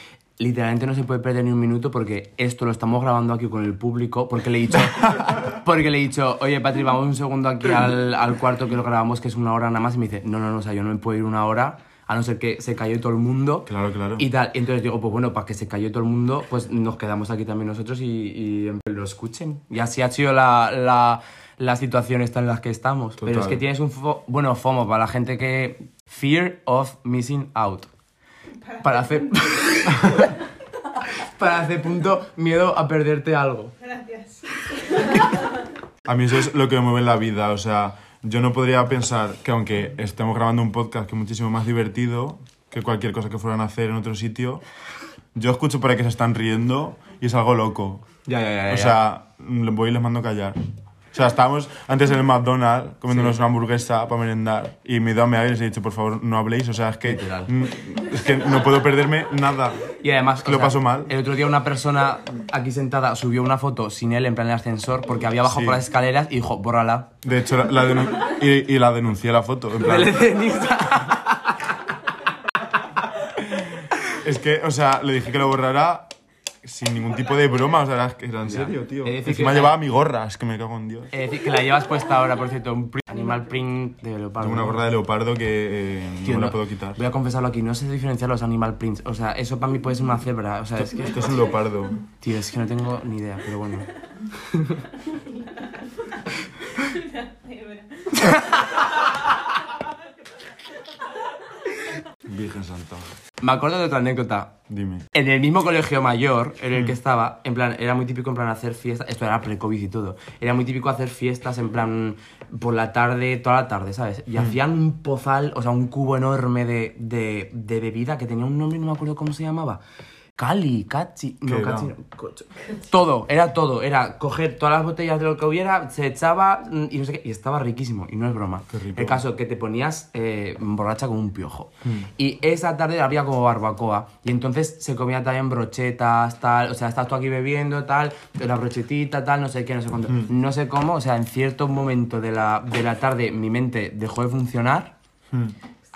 Literalmente no se puede perder ni un minuto porque esto lo estamos grabando aquí con el público porque le he dicho, [LAUGHS] porque le he dicho oye Patri, vamos un segundo aquí al, al cuarto que lo grabamos que es una hora nada más y me dice, no, no, no, o sea, yo no me puedo ir una hora a no ser que se cayó todo el mundo Claro, claro. y tal. Y entonces digo, pues bueno, para que se cayó todo el mundo, pues nos quedamos aquí también nosotros y, y lo escuchen. Y así ha sido la, la, la situación esta en la que estamos. Pero es Total. que tienes un, fo- bueno, FOMO para la gente que... Fear of missing out. Para hacer... [LAUGHS] para hacer punto miedo a perderte algo. Gracias. A mí eso es lo que me mueve en la vida, o sea, yo no podría pensar que aunque estemos grabando un podcast que es muchísimo más divertido que cualquier cosa que fueran a hacer en otro sitio, yo escucho por ahí que se están riendo y es algo loco. Ya, ya, ya. O sea, voy y les mando callar. O sea, estábamos antes en el McDonald's comiéndonos una hamburguesa para merendar y me he ido a mear y les he dicho, por favor, no habléis. O sea, es que, es que no puedo perderme nada. Y además, lo paso mal. El otro día una persona aquí sentada subió una foto sin él en plan el ascensor porque había bajado Sí. por las escaleras y dijo, bórrala. De hecho, la, y, y la denuncié la foto. En [LAUGHS] plan. Es que, o sea, le dije que lo borrara sin ningún tipo de broma. O sea, era, era en serio, tío. De decir Encima que- llevaba mi gorra, es que me cago en Dios. Es decir, que la llevas puesta ahora, por cierto, un print- animal print de leopardo. Tengo una gorra de leopardo que eh, Tío, no me la no- puedo quitar. Voy a confesarlo aquí, no sé diferenciar los animal prints. O sea, eso para mí puede ser una cebra. O sea, es que. Esto es un leopardo. Tío, es que no tengo ni idea, pero bueno. [LAUGHS] [LAUGHS] Virgen Santa. Me acuerdo de otra anécdota. Dime. En el mismo colegio mayor en el que estaba, en plan, era muy típico en plan hacer fiestas, esto era pre-COVID y todo, era muy típico hacer fiestas en plan por la tarde, toda la tarde, ¿sabes? Y hacían un pozal, o sea, un cubo enorme de, de, de bebida que tenía un nombre, no me acuerdo cómo se llamaba. Cali, Cachi, no. Cachi, no. Todo, era todo, era coger todas las botellas de lo que hubiera, se echaba mm, y no sé qué, y estaba riquísimo, y no es broma. Qué rico. El caso que te ponías eh, borracha como un piojo. Y esa tarde había como barbacoa. Y entonces se comía también brochetas, tal. O sea, estás tú aquí bebiendo, tal. La brochetita, tal, no sé qué, no sé cuánto. No sé cómo, o sea, en cierto momento de la, de la tarde mi mente dejó de funcionar.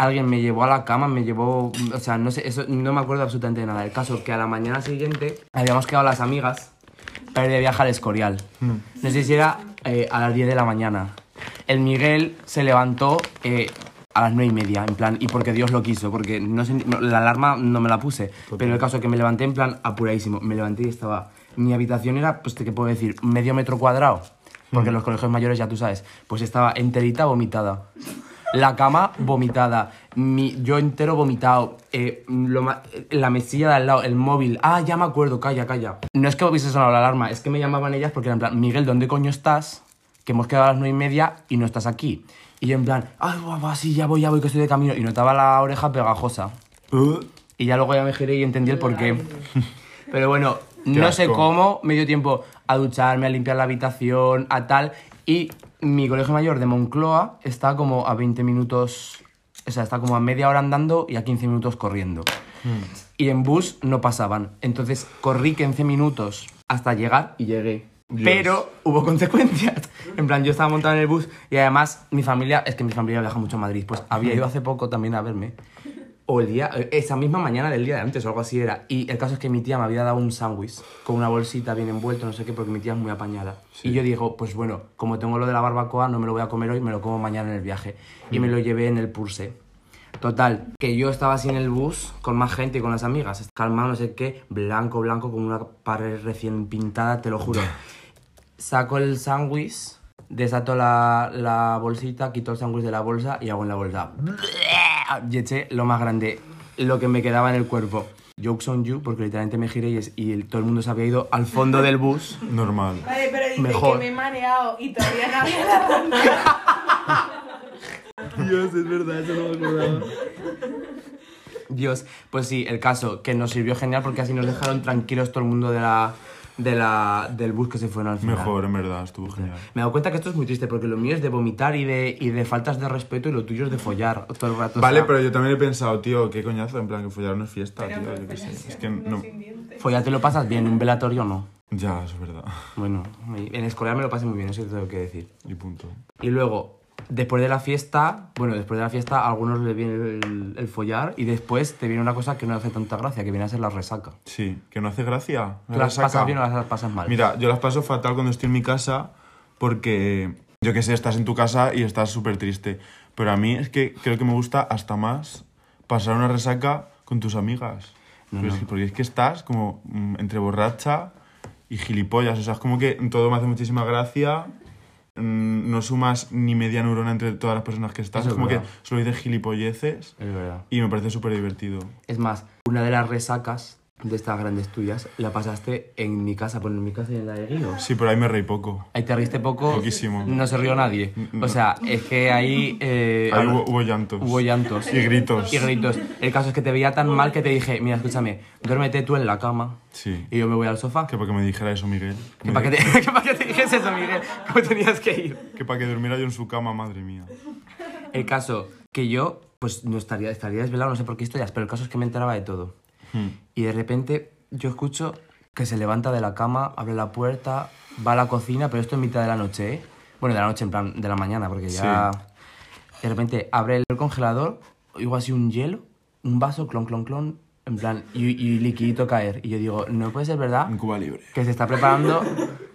Alguien me llevó a la cama, me llevó. O sea, no sé, eso no me acuerdo absolutamente de nada. El caso que a la mañana siguiente habíamos quedado las amigas para ir de viaje al Escorial. No sé si era eh, a las 10 de la mañana. El Miguel se levantó eh, a las 9 y media, en plan, y porque Dios lo quiso, porque no sé, no, la alarma no me la puse, pero el caso es que me levanté en plan apuradísimo. Me levanté y estaba. Mi habitación era, pues, ¿qué puedo decir? Medio metro cuadrado. Porque en los colegios mayores, ya tú sabes, pues estaba enterita vomitada. La cama vomitada, mi, yo entero vomitado, eh, lo ma- la mesilla de al lado, el móvil. Ah, ya me acuerdo, calla, calla. No es que hubiese sonado la alarma, es que me llamaban ellas porque eran en plan, Miguel, ¿dónde coño estás? Que hemos quedado a las nueve y media y no estás aquí. Y yo en plan, ay, guapa, sí, ya voy, ya voy, que estoy de camino. Y notaba la oreja pegajosa. Uh, Y ya luego ya me giré y entendí el porqué. [LAUGHS] Pero bueno, no sé cómo me dio tiempo a ducharme, a limpiar la habitación, a tal. Y mi colegio mayor de Moncloa está como a 20 minutos, o sea, está como a media hora andando y a 15 minutos corriendo. Y en bus no pasaban. Entonces corrí 15 minutos hasta llegar y llegué. Dios. Pero hubo [LAUGHS] consecuencias. En plan, yo estaba montado en el bus y además mi familia, es que mi familia viaja mucho a Madrid, pues había ido hace poco también a verme. O el día, esa misma mañana del día de antes o algo así era. Y el caso es que mi tía me había dado un sándwich con una bolsita bien envuelto, no sé qué, porque mi tía es muy apañada. Y yo digo, pues bueno, como tengo lo de la barbacoa, no me lo voy a comer hoy, me lo como mañana en el viaje. Y me lo llevé en el purse. Total, que yo estaba así en el bus con más gente y con las amigas, calmado, no sé qué, blanco, blanco, con una pared recién pintada, te lo juro. Saco el sándwich, desato la, la bolsita, quito el sándwich de la bolsa y hago en la bolsa. Y eché lo más grande, lo que me quedaba en el cuerpo. Jokes on you, porque literalmente me giré y, es- y el- todo el mundo se había ido al fondo del bus. [LAUGHS] normal. Vale, pero dice Mejor. que me he mareado y todavía no había agarrado nada. [LAUGHS] Dios, es verdad, eso no me acordaba. Dios, pues sí, el caso, que nos sirvió genial porque así nos dejaron tranquilos todo el mundo de la, de la, del bus que se fueron al final. Mejor, en verdad, estuvo genial. Me he dado cuenta que esto es muy triste porque lo mío es de vomitar y de, y de faltas de respeto y lo tuyo es de follar todo el rato. o Vale, sea, pero yo también he pensado, tío, qué coñazo, en plan, que follar no es fiesta, Pero tío, yo qué sé. Es que no... Follar te lo pasas bien, un velatorio no. Ya, eso es verdad. Bueno, en escolar me lo pasé muy bien, eso te tengo que decir. Y punto. Y luego, después de la fiesta, bueno, después de la fiesta a algunos les viene el, el follar y después te viene una cosa que no hace tanta gracia, que viene a ser la resaca. Sí, que no hace gracia. ¿Tú las resaca. pasas bien o las pasas mal? Mira, yo las paso fatal cuando estoy en mi casa porque, yo qué sé, estás en tu casa y estás súper triste. Pero a mí es que creo que me gusta hasta más pasar una resaca con tus amigas. Porque, Es que, porque es que estás como mm, entre borracha y gilipollas. O sea, es como que todo me hace muchísima gracia. Mm, No sumas ni media neurona entre todas las personas que estás. Es como que solo dices gilipolleces Es verdad. y me parece súper divertido. Es más, una de las resacas de estas grandes tuyas la pasaste en mi casa, bueno, en mi casa y en la de Guido. Sí, pero ahí me reí poco. Ahí te riste poco. Poquísimo. No se rió nadie. O sea, es que ahí. eh, Ahí hubo, hubo llantos. hubo llantos. Y gritos. Y gritos. El caso es que te veía tan mal que te dije, mira, escúchame, duérmete tú en la cama Sí. y yo me voy al sofá. Que para que me dijera eso, Miguel. Que para que, te, [LAUGHS] pa' que te dijese eso, Miguel, cómo tenías que ir. Que para que durmiera yo en su cama, madre mía. El caso que yo, pues no estaría, estaría desvelado, no sé por qué historias, pero el caso es que me enteraba de todo. Hmm. Y de repente yo escucho que se levanta de la cama, abre la puerta, va a la cocina, pero esto en mitad de la noche, ¿eh? Bueno, de la noche, en plan, de la mañana, porque ya... De repente abre el congelador, oigo así un hielo, un vaso, clon, clon, clon, en plan, y, y liquidito caer. Y yo digo, no puede ser verdad En Cuba Libre. que se está preparando,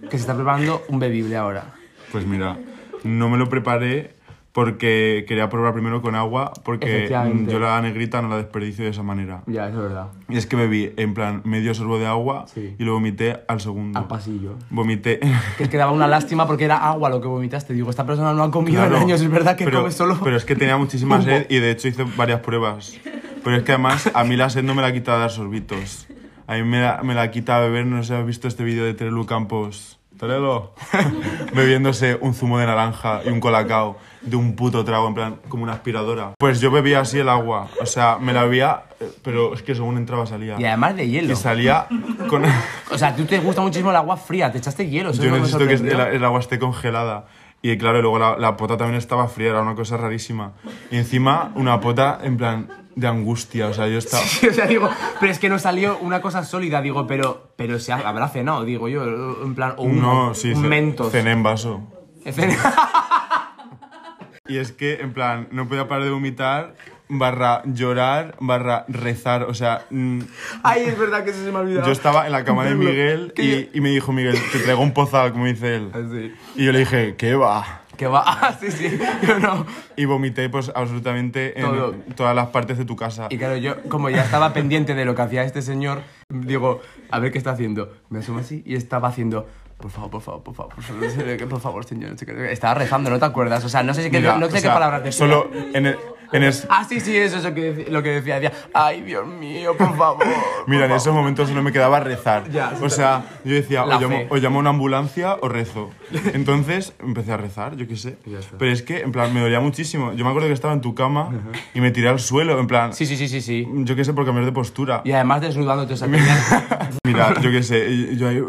que se está preparando un bebible ahora. Pues mira, no me lo preparé porque quería probar primero con agua porque mm, yo la negrita no la desperdicio de esa manera. Ya, eso es verdad. Y es que bebí en plan medio sorbo de agua Sí. y lo vomité al segundo. Al pasillo. Vomité. Que es que daba una lástima porque era agua lo que vomitaste. Digo, esta persona no ha comido Claro, en años, es verdad que pero, come solo. Pero es que tenía muchísima sed [LAUGHS] y de hecho hice varias pruebas. Pero es que además a mí la sed no me la quita dar sorbitos. A mí me la, me la quita beber, no sé si has visto este vídeo de Terelu Campos. Terelu. [LAUGHS] Bebiéndose un zumo de naranja y un colacao de un puto trago, en plan, como una aspiradora. Pues yo bebía así el agua. O sea, me la bebía, eh, pero es que según entraba salía. Y además de hielo. Y salía con... [LAUGHS] [LAUGHS] O sea, tú te gusta muchísimo el agua fría, te echaste hielo. eso Yo necesito que el, agua esté congelada. Y claro, luego la, la pota también estaba fría, era una cosa rarísima. Y encima una pota en plan de angustia, o sea, yo estaba... Sí, o sea, digo, pero es que no salió una cosa sólida, digo, pero, pero se ha- habrá cenado, digo yo, en plan, o un, No, sí, un mentos. cené en vaso. Cen- [LAUGHS] Y es que, en plan, no podía parar de vomitar barra llorar, barra rezar. O sea, mm, Ay, es verdad que eso se me ha olvidado. yo estaba en la cama de. Miguel yo- y, y me dijo Miguel, te traigo un pozal, como dice él. Así. Y yo le dije, ¿qué va? Que va. [LAUGHS] Ah, sí, sí. Yo no. Y vomité pues absolutamente en Todo. todas las partes de tu casa. Y claro, yo como ya estaba pendiente de lo que hacía este señor, digo, a ver qué está haciendo. Me asomo así y estaba haciendo, por favor, por favor, por favor, por favor, por favor, señor. no sé qué". Estaba rezando, ¿no te acuerdas? O sea, no sé, qué, Mira, no o sé qué palabras decía. Solo en el... En Ah, sí, sí, eso es lo que, lo que decía. Decía, ay, Dios mío, por favor. Mira, en por esos momentos solo me quedaba rezar. Ya, o sea, yo decía, o llamo, o llamo a una ambulancia o rezo. Entonces empecé a rezar, yo qué sé. Pero es que, en plan, me dolía muchísimo. Yo me acuerdo que estaba en tu cama y me tiré al suelo, en plan, Sí, sí, sí, sí, sí. yo qué sé, por cambiar de postura. Y además desnudándote, tenía- [LAUGHS] Mira, yo qué sé, yo ahí,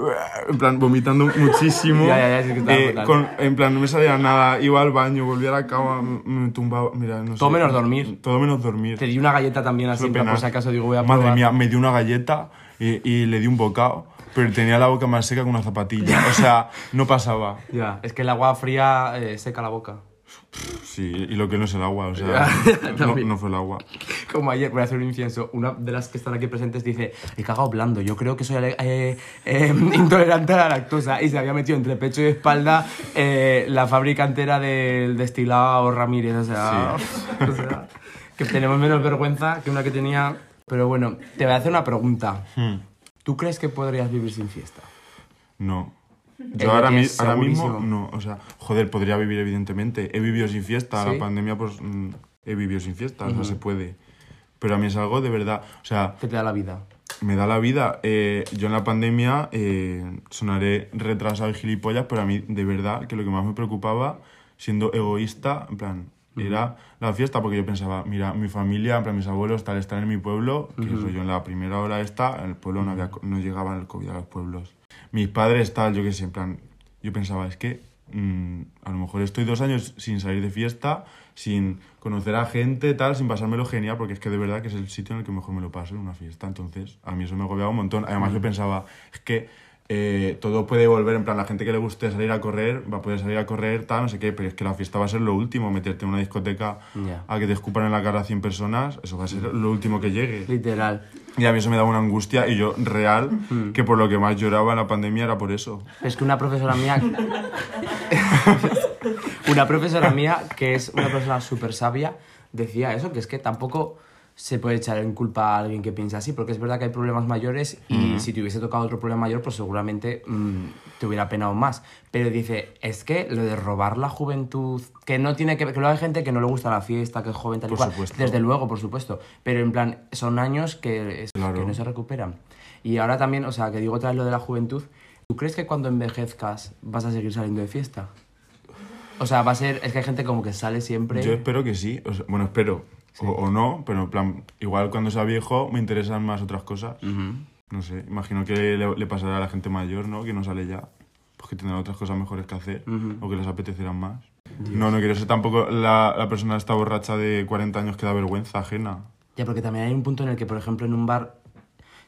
en plan, vomitando muchísimo. Ya, ya, ya, sí que estaba Eh, con- En plan, no me salía nada, iba al baño, volvía a la cama, me me tumbaba, mira, no sé. Menos dormir. Todo menos dormir. Te di una galleta también así, por si acaso digo, voy a Madre probar. mía, me dio una galleta y, y le di un bocado, pero tenía la boca más seca que una zapatilla. O sea, no pasaba. Ya, es que el agua fría eh, seca la boca. Sí, y lo que no es el agua, o sea, [LAUGHS] no, fue el agua. Como ayer, voy a hacer un incienso. Una de las que están aquí presentes dice: He cagado blando. Yo creo que soy eh, eh, [LAUGHS] intolerante a la lactosa. Y se había metido entre pecho y espalda eh, la fábrica entera del destilado Ramírez. O sea, [LAUGHS] o sea, que tenemos menos vergüenza que una que tenía. Pero bueno, te voy a hacer una pregunta. Hmm, ¿Tú crees que podrías vivir sin fiesta? No. Yo ahora, mi- ahora mismo, no. O sea, joder, podría vivir, evidentemente. He vivido sin fiesta. ¿Sí? La pandemia, pues, mm, he vivido sin fiesta. O sea, se puede. Pero a mí es algo de verdad. O sea, ¿Qué te da la vida? me da la vida. Eh, yo en la pandemia eh, sonaré retrasado y gilipollas, pero a mí de verdad que lo que más me preocupaba, siendo egoísta, en plan, era la fiesta, porque yo pensaba, mira, mi familia, mis abuelos, tal, están en mi pueblo, que soy yo en la primera hora esta, en el pueblo no, había, no llegaba el COVID a los pueblos. Mis padres, tal, yo qué sé, en plan, yo pensaba, es que mm, a lo mejor estoy dos años sin salir de fiesta, sin conocer a gente, tal, sin pasármelo genial, porque es que de verdad que es el sitio en el que mejor me lo paso en una fiesta. Entonces, a mí eso me agobiaba un montón. Además, yo pensaba, es que eh, todo puede volver, en plan, la gente que le guste salir a correr, va a poder salir a correr, tal, no sé qué, pero es que la fiesta va a ser lo último, meterte en una discoteca a que te escupan en la cara 100 personas, eso va a ser lo último que llegue. Literal. Y a mí eso me daba una angustia, y yo, real, que por lo que más lloraba en la pandemia era por eso. Es que una profesora mía. [LAUGHS] [LAUGHS] una profesora mía, que es una persona súper sabia, decía eso, que es que tampoco se puede echar en culpa a alguien que piensa así, porque es verdad que hay problemas mayores y si te hubiese tocado otro problema mayor, pues seguramente mm, te hubiera penado más. Pero dice, es que lo de robar la juventud, que no tiene que ver, que luego hay gente que no le gusta la fiesta, que es joven, tal y Por cual. supuesto. Desde luego, por supuesto. Pero en plan, son años que, es- Claro. que no se recuperan. Y ahora también, o sea, que digo otra vez lo de la juventud, ¿tú crees que cuando envejezcas vas a seguir saliendo de fiesta? O sea, va a ser, es que hay gente como que sale siempre... Yo espero que sí, o sea, bueno, espero, o, o no, pero en plan, igual cuando sea viejo me interesan más otras cosas. No sé, imagino que le, le pasará a la gente mayor, ¿no? Que no sale ya, pues que tendrán otras cosas mejores que hacer, o que les apetecerán más. No, no quiero ser tampoco la, la persona esta borracha de 40 años que da vergüenza ajena. Ya, porque también hay un punto en el que, por ejemplo, en un bar,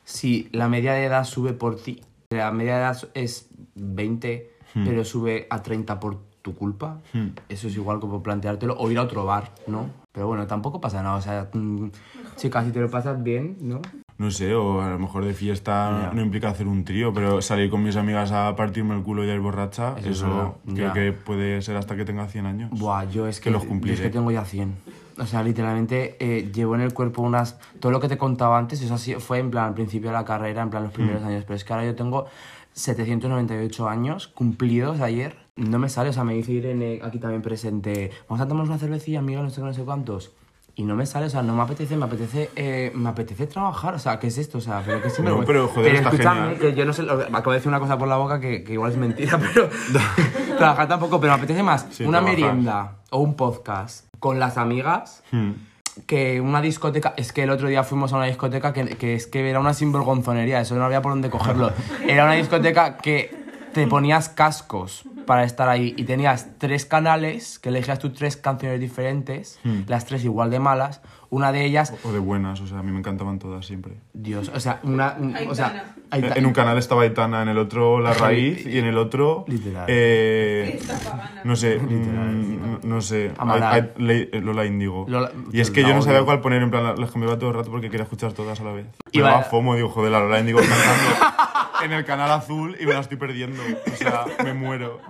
si la media de edad sube por ti, la media de edad es 20, pero sube a 30 por tu culpa, eso es igual como planteártelo, o ir a otro bar, ¿no? Pero bueno, tampoco pasa nada, o sea, mm, chicas, si te lo pasas bien, ¿no? No sé, o a lo mejor de fiesta no implica hacer un trío, pero salir con mis amigas a partirme el culo y a ir borracha, Eso creo que puede ser hasta que tenga 100 años. Buah, yo es Que que, los yo cumpliré. es que tengo ya 100. O sea, literalmente eh, llevo en el cuerpo unas... Todo lo que te contaba antes, eso así fue en plan al principio de la carrera, en plan los Mm. primeros años. Pero es que ahora yo tengo 798 años cumplidos ayer. No me sale, o sea, me dice Irene aquí también presente, vamos a tomar una cervecilla, amiga, no sé qué, no sé cuántos. Y no me sale, o sea, no me apetece, me apetece, eh, me apetece trabajar, o sea, ¿qué es esto? O sea, pero que sí me No, pero, joder, escúchame, que yo no sé, acabo de decir una cosa por la boca que, que igual es mentira, [LAUGHS] pero [LAUGHS] trabajar tampoco, pero me apetece más Sí, una merienda o un podcast con las amigas Hmm. que una discoteca. Es que el otro día fuimos a una discoteca que, que es que era una sinvergonzonería, eso no había por dónde cogerlo. [LAUGHS] Era una discoteca que te ponías cascos para estar ahí. Y tenías tres canales que elegías tú tres canciones diferentes, las tres igual de malas, Una de ellas, O de buenas, o sea, a mí me encantaban todas siempre. Dios, o sea, una... un- o sea, Aita- En un canal estaba Aitana, en el otro La Raíz y en el otro... Literal. eh, no sé, mm, no sé, Amaral. Le- Lola Índigo. Lola- Y es que yo no sabía cuál poner, en plan, las cambiaba todo el rato porque quería escuchar todas a la vez. Y Me va- daba fomo, digo, joder, la Lola Índigo cantando [LAUGHS] en el canal azul y me la estoy perdiendo. O sea, me muero.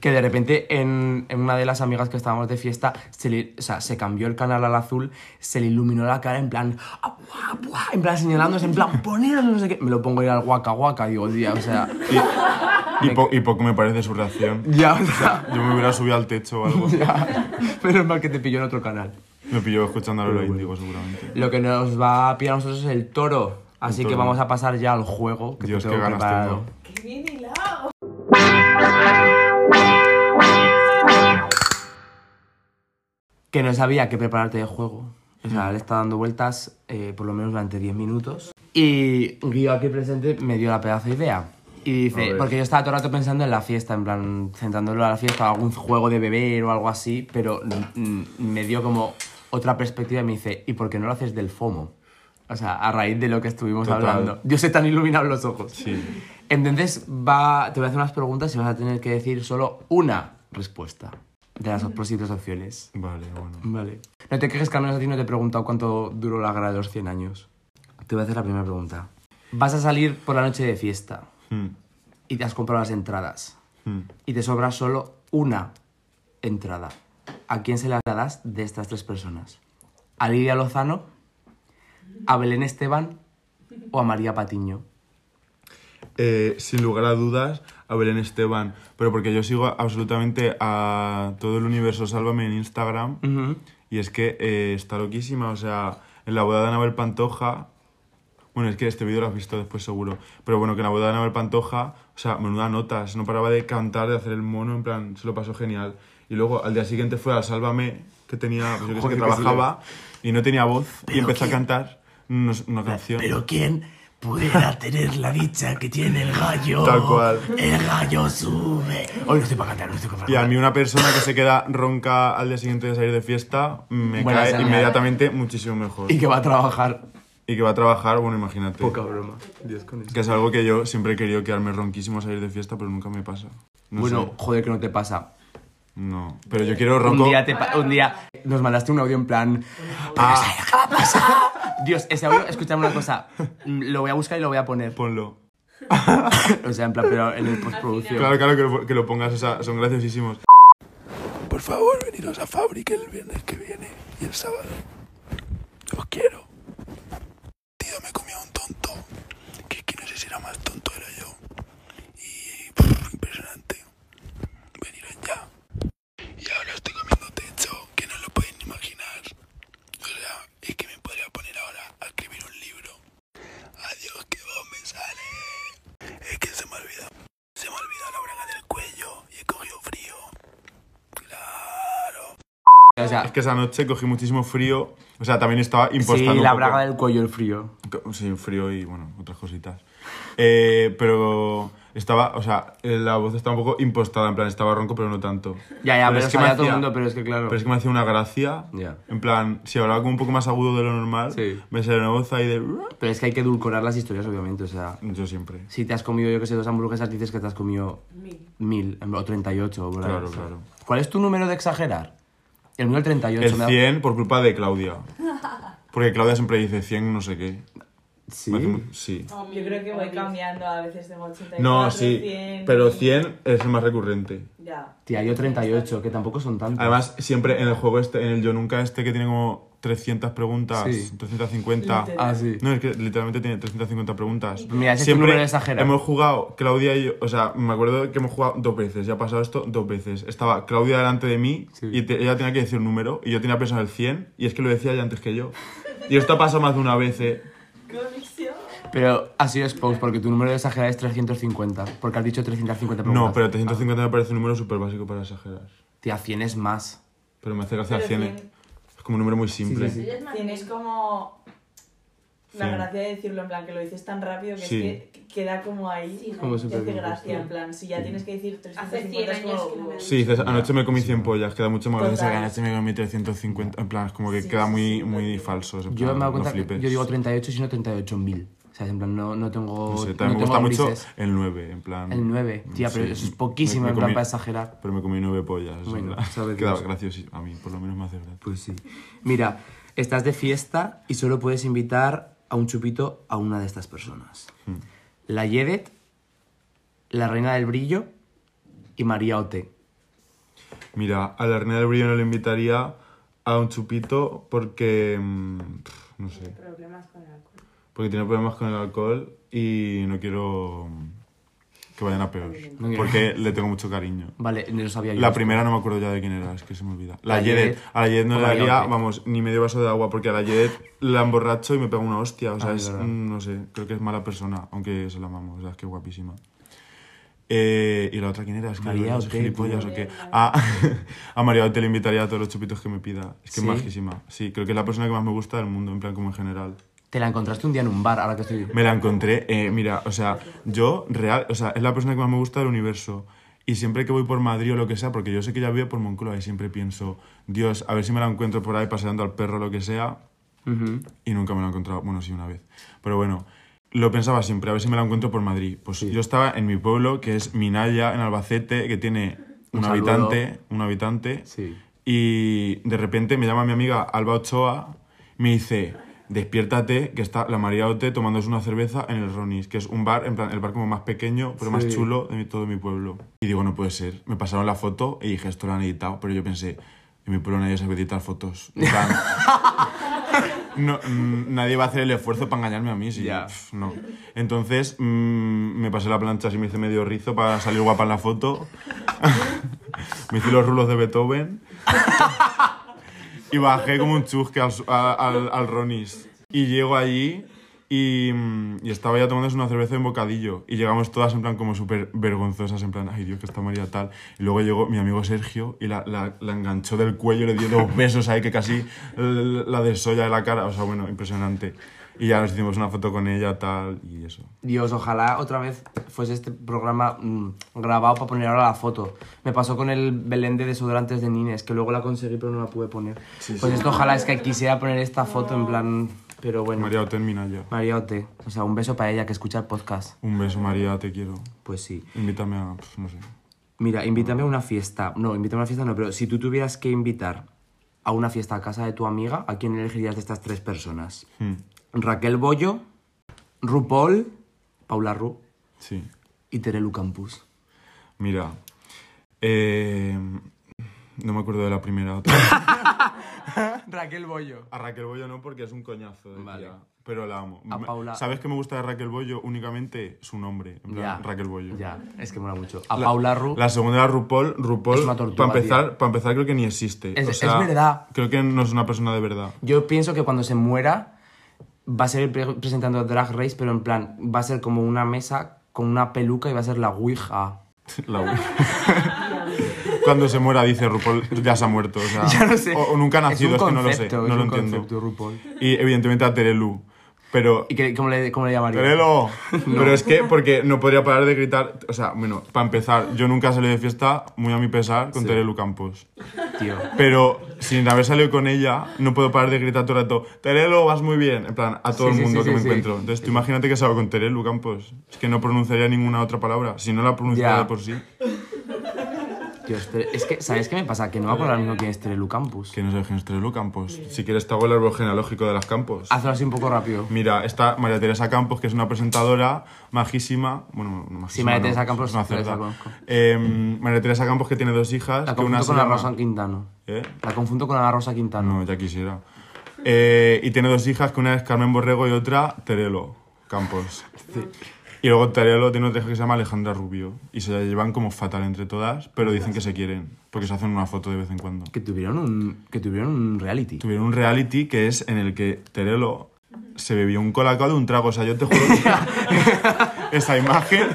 que de repente en, en una de las amigas que estábamos de fiesta, se le, o sea, se cambió el canal al azul, se le iluminó la cara en plan, "Ah, buah, buah", en plan señalándose, en plan, poneros no sé qué. Me lo pongo a ir al guaca guaca, digo, tía, o sea, Y, po- y poco me parece su reacción. ya, o sea, Yo me hubiera subido al techo o algo. ya. Menos mal que te pilló en otro canal. Me pilló escuchando a Lola bueno. Seguramente. Lo que nos va a pillar a nosotros es el toro. Así que toro. vamos a pasar ya al juego que Dios, te qué tengo ganas preparado. tengo. ¡Qué bien hilado! Que no sabía qué prepararte de juego. O sea, le está dando vueltas eh, por lo menos durante 10 minutos. Y Guido aquí presente me dio la pedazo de idea. Y dice, porque yo estaba todo el rato pensando en la fiesta, en plan, centrándolo a la fiesta, algún juego de beber o algo así, pero me dio como otra perspectiva y me dice, ¿y por qué no lo haces del FOMO? O sea, a raíz de lo que estuvimos Total. hablando. Dios se tan iluminados los ojos. Sí. Entonces, va, te voy a hacer unas preguntas y vas a tener que decir solo una respuesta de las posibles opciones. Vale, bueno. Vale. No te quejes que al menos a ti no te he preguntado cuánto duró la guerra de los 100 años. Te voy a hacer la primera pregunta. Vas a salir por la noche de fiesta Hmm, y te has comprado las entradas hmm. y te sobra solo una entrada. ¿A quién se la das de estas tres personas? ¿A Lidia Lozano? ¿A Belén Esteban? ¿O a María Patiño? Eh, sin lugar a dudas, a Belén Esteban. Pero porque yo sigo absolutamente a todo el universo Sálvame en Instagram. Y es que eh, está loquísima. O sea, en la boda de Anabel Pantoja. Bueno, es que este vídeo lo has visto después seguro. Pero bueno, que en la boda de Anabel Pantoja, o sea, menuda notas. No paraba de cantar, de hacer el mono, en plan, se lo pasó genial. Y luego al día siguiente fue al Sálvame, que tenía, pues yo que sé, que trabajaba y no tenía voz. Y empezó a cantar una, una canción. ¿quién pudiera tener la dicha que tiene el gallo? Tal cual. El gallo sube. Hoy no estoy para cantar, no estoy para Y a mí una persona que se queda ronca al día siguiente de salir de fiesta me Buena cae señal. inmediatamente muchísimo mejor. Y que va a trabajar. Y que va a trabajar, bueno, imagínate. Poca broma. Dios con eso. Que es algo que yo siempre he querido quedarme ronquísimo a salir de fiesta, pero nunca me pasa. No bueno, sé. joder, que no te pasa. No. Pero yo quiero ronco. Un día, te un día nos mandaste un audio en plan. Ah, Dios, ese audio, escúchame una cosa. Lo voy a buscar y lo voy a poner. ponlo. O sea, en plan, pero en el postproducción. Claro, claro, que lo, que lo pongas, o sea, son graciosísimos. Por favor, veniros a Fábrica el viernes que viene y el sábado. Os quiero. Tío, me comí a un tonto. Que, que no sé si era más tonto, era yo. Y pff, impresionante. Veniros ya. Y ahora estoy comiendo techo, que no lo podéis ni imaginar. O sea, es que me podría poner ahora a escribir un libro. Adiós, que vos me sale. Es que se me olvida. Se me olvida la braga del cuello y he cogido frío. Claro. O sea, Es que esa noche cogí muchísimo frío. O sea, también estaba sí, impostando. un la poco. braga del cuello, el frío. Sí, frío y bueno, otras cositas. Eh, pero estaba, o sea, la voz estaba un poco impostada, en plan, estaba ronco, pero no tanto. Ya, ya, pero, es es que me sabía todo el hacía- mundo, pero es que claro. Pero es que me hacía una gracia. Ya. En plan, si hablaba como un poco más agudo de lo normal, Sí. me salía una voz ahí de. Pero es que hay que edulcorar las historias, obviamente. O sea, Yo siempre. si te has comido, yo que sé, dos hamburguesas, dices que te has comido mil o 38. por ahí, Claro, o sea. claro. ¿Cuál es tu número de exagerar? El mío el 38. El me da- 100 por culpa de Claudia. Porque Claudia siempre dice 100 no sé qué. ¿Sí? Me hace mu- Sí. Yo creo que voy cambiando, a veces tengo 84, No, sí. 100. Pero 100 es el más recurrente. Ya. Tía, yo 38, que tampoco son tantos. Además, siempre en el juego este, en el Yo Nunca este que tiene como 300 preguntas, Sí. 350. Literal. Ah, sí. No, es que literalmente tiene 350 preguntas. Mira, ese es tu número exagerado. hemos jugado, Claudia y yo, o sea, me acuerdo que hemos jugado dos veces, ya ha pasado esto dos veces. Estaba Claudia delante de mí Sí. y te- ella tenía que decir un número y yo tenía pensado el 100 y es que lo decía ella antes que yo. Y esto ha pasado más de una vez, eh. Pero ha sido expose porque tu número de exagerar es 350. Porque has dicho 350 preguntas. No, pero 350 me parece un número súper básico para exagerar. Tía, 100 es más. Pero me hace gracia Pero 100. 100. Como un número muy simple. Sí, sí, sí. Tienes como la 100. gracia de decirlo en plan que lo dices tan rápido que Sí. es que queda como ahí. Como te hace gracia, en plan, si ya tienes que decir 350 Hace 100 es años como- que no me Sí, dices, anoche me comí 100 pollas, queda mucho más gracioso que anoche me comí 350. En plan, es como que Sí, queda muy, sí, muy falso. Yo plan, me he dado no cuenta que flipes. yo digo 38 sino 38.000. O sea, en plan, no, no tengo. No sé, no me gusta mucho grises. el 9, en plan. El 9. Tía, pero Sí, eso es poquísimo, me- me en plan, comí- para exagerar. Pero me comí 9 pollas. en Bueno, plan, sabe [LAUGHS] Queda Dios. gracioso. A mí, por lo menos me hace gracia. Pues sí. Mira, estás de fiesta y solo puedes invitar a un chupito a una de estas personas. Hmm. La Yedet, la Reina del Brillo y María Ote. Mira, a la reina del brillo no le invitaría a un chupito porque. mm, pf, no sé. Problemas con alcohol. Porque tiene problemas con el alcohol y no quiero que vayan a peor. No. Porque le tengo mucho cariño. Vale, no lo sabía yo. La primera no me acuerdo ya de quién era, es que se me olvida. La, La Yedet. A la Yedet no O le María daría, vamos, ni medio vaso de agua, porque a la Yedet la emborracho y me pega una hostia. O sea, Ah, es, es mm, no sé, creo que es mala persona, aunque se la amamos, o sea, es que guapísima. Eh, ¿Y la otra quién era? Es que María no sé, Ote, gilipollas o qué. Ah, [LAUGHS] a María Ote le invitaría a todos los chupitos que me pida. Es que ¿Sí? es majísima. Sí, creo que es la persona que más me gusta del mundo, en plan como en general. Te la encontraste un día en un bar, ahora que estoy. Me la encontré, eh, mira, o sea, yo real, o sea, es la persona que más me gusta del universo. Y siempre que voy por Madrid o lo que sea, porque yo sé que ya vive por Moncloa y siempre pienso, Dios, a ver si me la encuentro por ahí paseando al perro o lo que sea. Ujú. Y nunca me la he encontrado, bueno, sí, una vez. Pero bueno, lo pensaba siempre, a ver si me la encuentro por Madrid. Pues yo estaba en mi pueblo, que es Minaya, en Albacete, que tiene un, Un habitante, un habitante. Sí. Y de repente me llama mi amiga Alba Ochoa, me dice, despiértate, que está la María Ote tomándose una cerveza en el Ronis, que es un bar, en plan, el bar como más pequeño, pero más Sí. chulo de todo mi pueblo. Y digo, no puede ser. Me pasaron la foto y dije, esto lo han editado, pero yo pensé, en mi pueblo nadie sabe editar fotos. [LAUGHS] No, mm, nadie va a hacer el esfuerzo para engañarme a mí. Ya. pf, no. Entonces mm, me pasé la plancha así, me hice medio rizo para salir guapa en la foto. [LAUGHS] me hice los rulos de Beethoven. [LAUGHS] y bajé como un chusque al, al, al Ronis. Y llego allí y, mm, y estaba ya tomándose una cerveza en bocadillo. Y llegamos todas en plan como súper vergonzosas, en plan, ay Dios, que está María tal. Y luego llegó mi amigo Sergio y la, la, la enganchó del cuello, le dio dos [LAUGHS] besos ahí que casi la desolla de la cara. O sea, bueno, impresionante. Y ya nos hicimos una foto con ella, tal, y eso. Dios, ojalá otra vez fuese este programa mm, grabado para poner ahora la foto. Me pasó con el Belén de desodorantes de Nines, que luego la conseguí pero no la pude poner. pues esto ojalá es que quisiera poner esta foto en plan... Pero bueno, María, termina ya. María Ote. O sea, un beso para ella que escucha el podcast. Un beso, María, te quiero. Pues sí. Invítame a, pues, no sé. Mira, invítame a una fiesta. No, invítame a una fiesta no, pero si tú tuvieras que invitar a una fiesta a casa de tu amiga, ¿a quién elegirías de estas tres personas? Hmm, Raquel Bollo, RuPaul, Paula Ru sí. y Terelu Campus. Mira, eh, no me acuerdo de la primera otra. [LAUGHS] Raquel Bollo. A Raquel Bollo no, porque es un coñazo de Vale. tía, pero la amo. A Paula- ¿Sabes qué me gusta de Raquel Bollo? Únicamente su nombre, en plan, Ya. Raquel Bollo. Ya, es que mola mucho. A La- Paula Ru. La segunda era RuPaul. RuPaul, Es una tortuga, para empezar, para empezar, creo que ni existe. Es- O es sea, verdad. Creo que no es una persona de verdad. Yo pienso que cuando se muera va a ser pre- presentando Drag Race, pero en plan, va a ser como una mesa con una peluca y va a ser la Ouija. [LAUGHS] La Ouija. Cuando se muera, dice RuPaul, ya se ha muerto. O, sea, [LAUGHS] Ya no sé. o, o nunca ha nacido, es, un que no lo sé. No es lo un entiendo. concepto, RuPaul. Y evidentemente a Terelu. Pero ¿Y qué, cómo, le, cómo le llamaría? ¡Terelo! [LAUGHS] Pero es que, porque no podría parar de gritar. O sea, bueno, para empezar, yo nunca salí de fiesta, muy a mi pesar, con Sí. Terelu Campos. Tío. Pero sin haber salido con ella, no puedo parar de gritar todo el rato: Terelo, vas muy bien. En plan, a todo Sí, el mundo sí, que me encuentro. Entonces, tú imagínate que salgo con Terelu Campos. Es que no pronunciaría ninguna otra palabra. Si no la pronunciaría de por sí, Dios, pero es que, ¿sabes qué me pasa? Que no me acuerdo ahora mismo quién es Terelu Campus. que no sé quién es Terelu Campos. Si quieres, te hago el árbol genealógico de las Campos. Hazlo así un poco rápido. Mira, está María Teresa Campos, que es una presentadora majísima. Bueno, no majísima. Sí, María no, Teresa Campos, es una sí, la cerda. conozco. Eh, María Teresa Campos, que tiene dos hijas. La que una confundo con la llama- Rosa Quintano. ¿Eh? La confundo con la Rosa Quintano. No, ya quisiera. Eh, y tiene dos hijas, que una es Carmen Borrego y otra Terelo Campos. Y luego Terelo tiene otra hija que se llama Alejandra Rubio. Y se la llevan como fatal entre todas, pero dicen que se quieren, porque se hacen una foto de vez en cuando. Que tuvieron un, que tuvieron un reality. Tuvieron un reality que es en el que Terelo se bebió un colacao de un trago. O sea, yo te juro que [LAUGHS] esa imagen,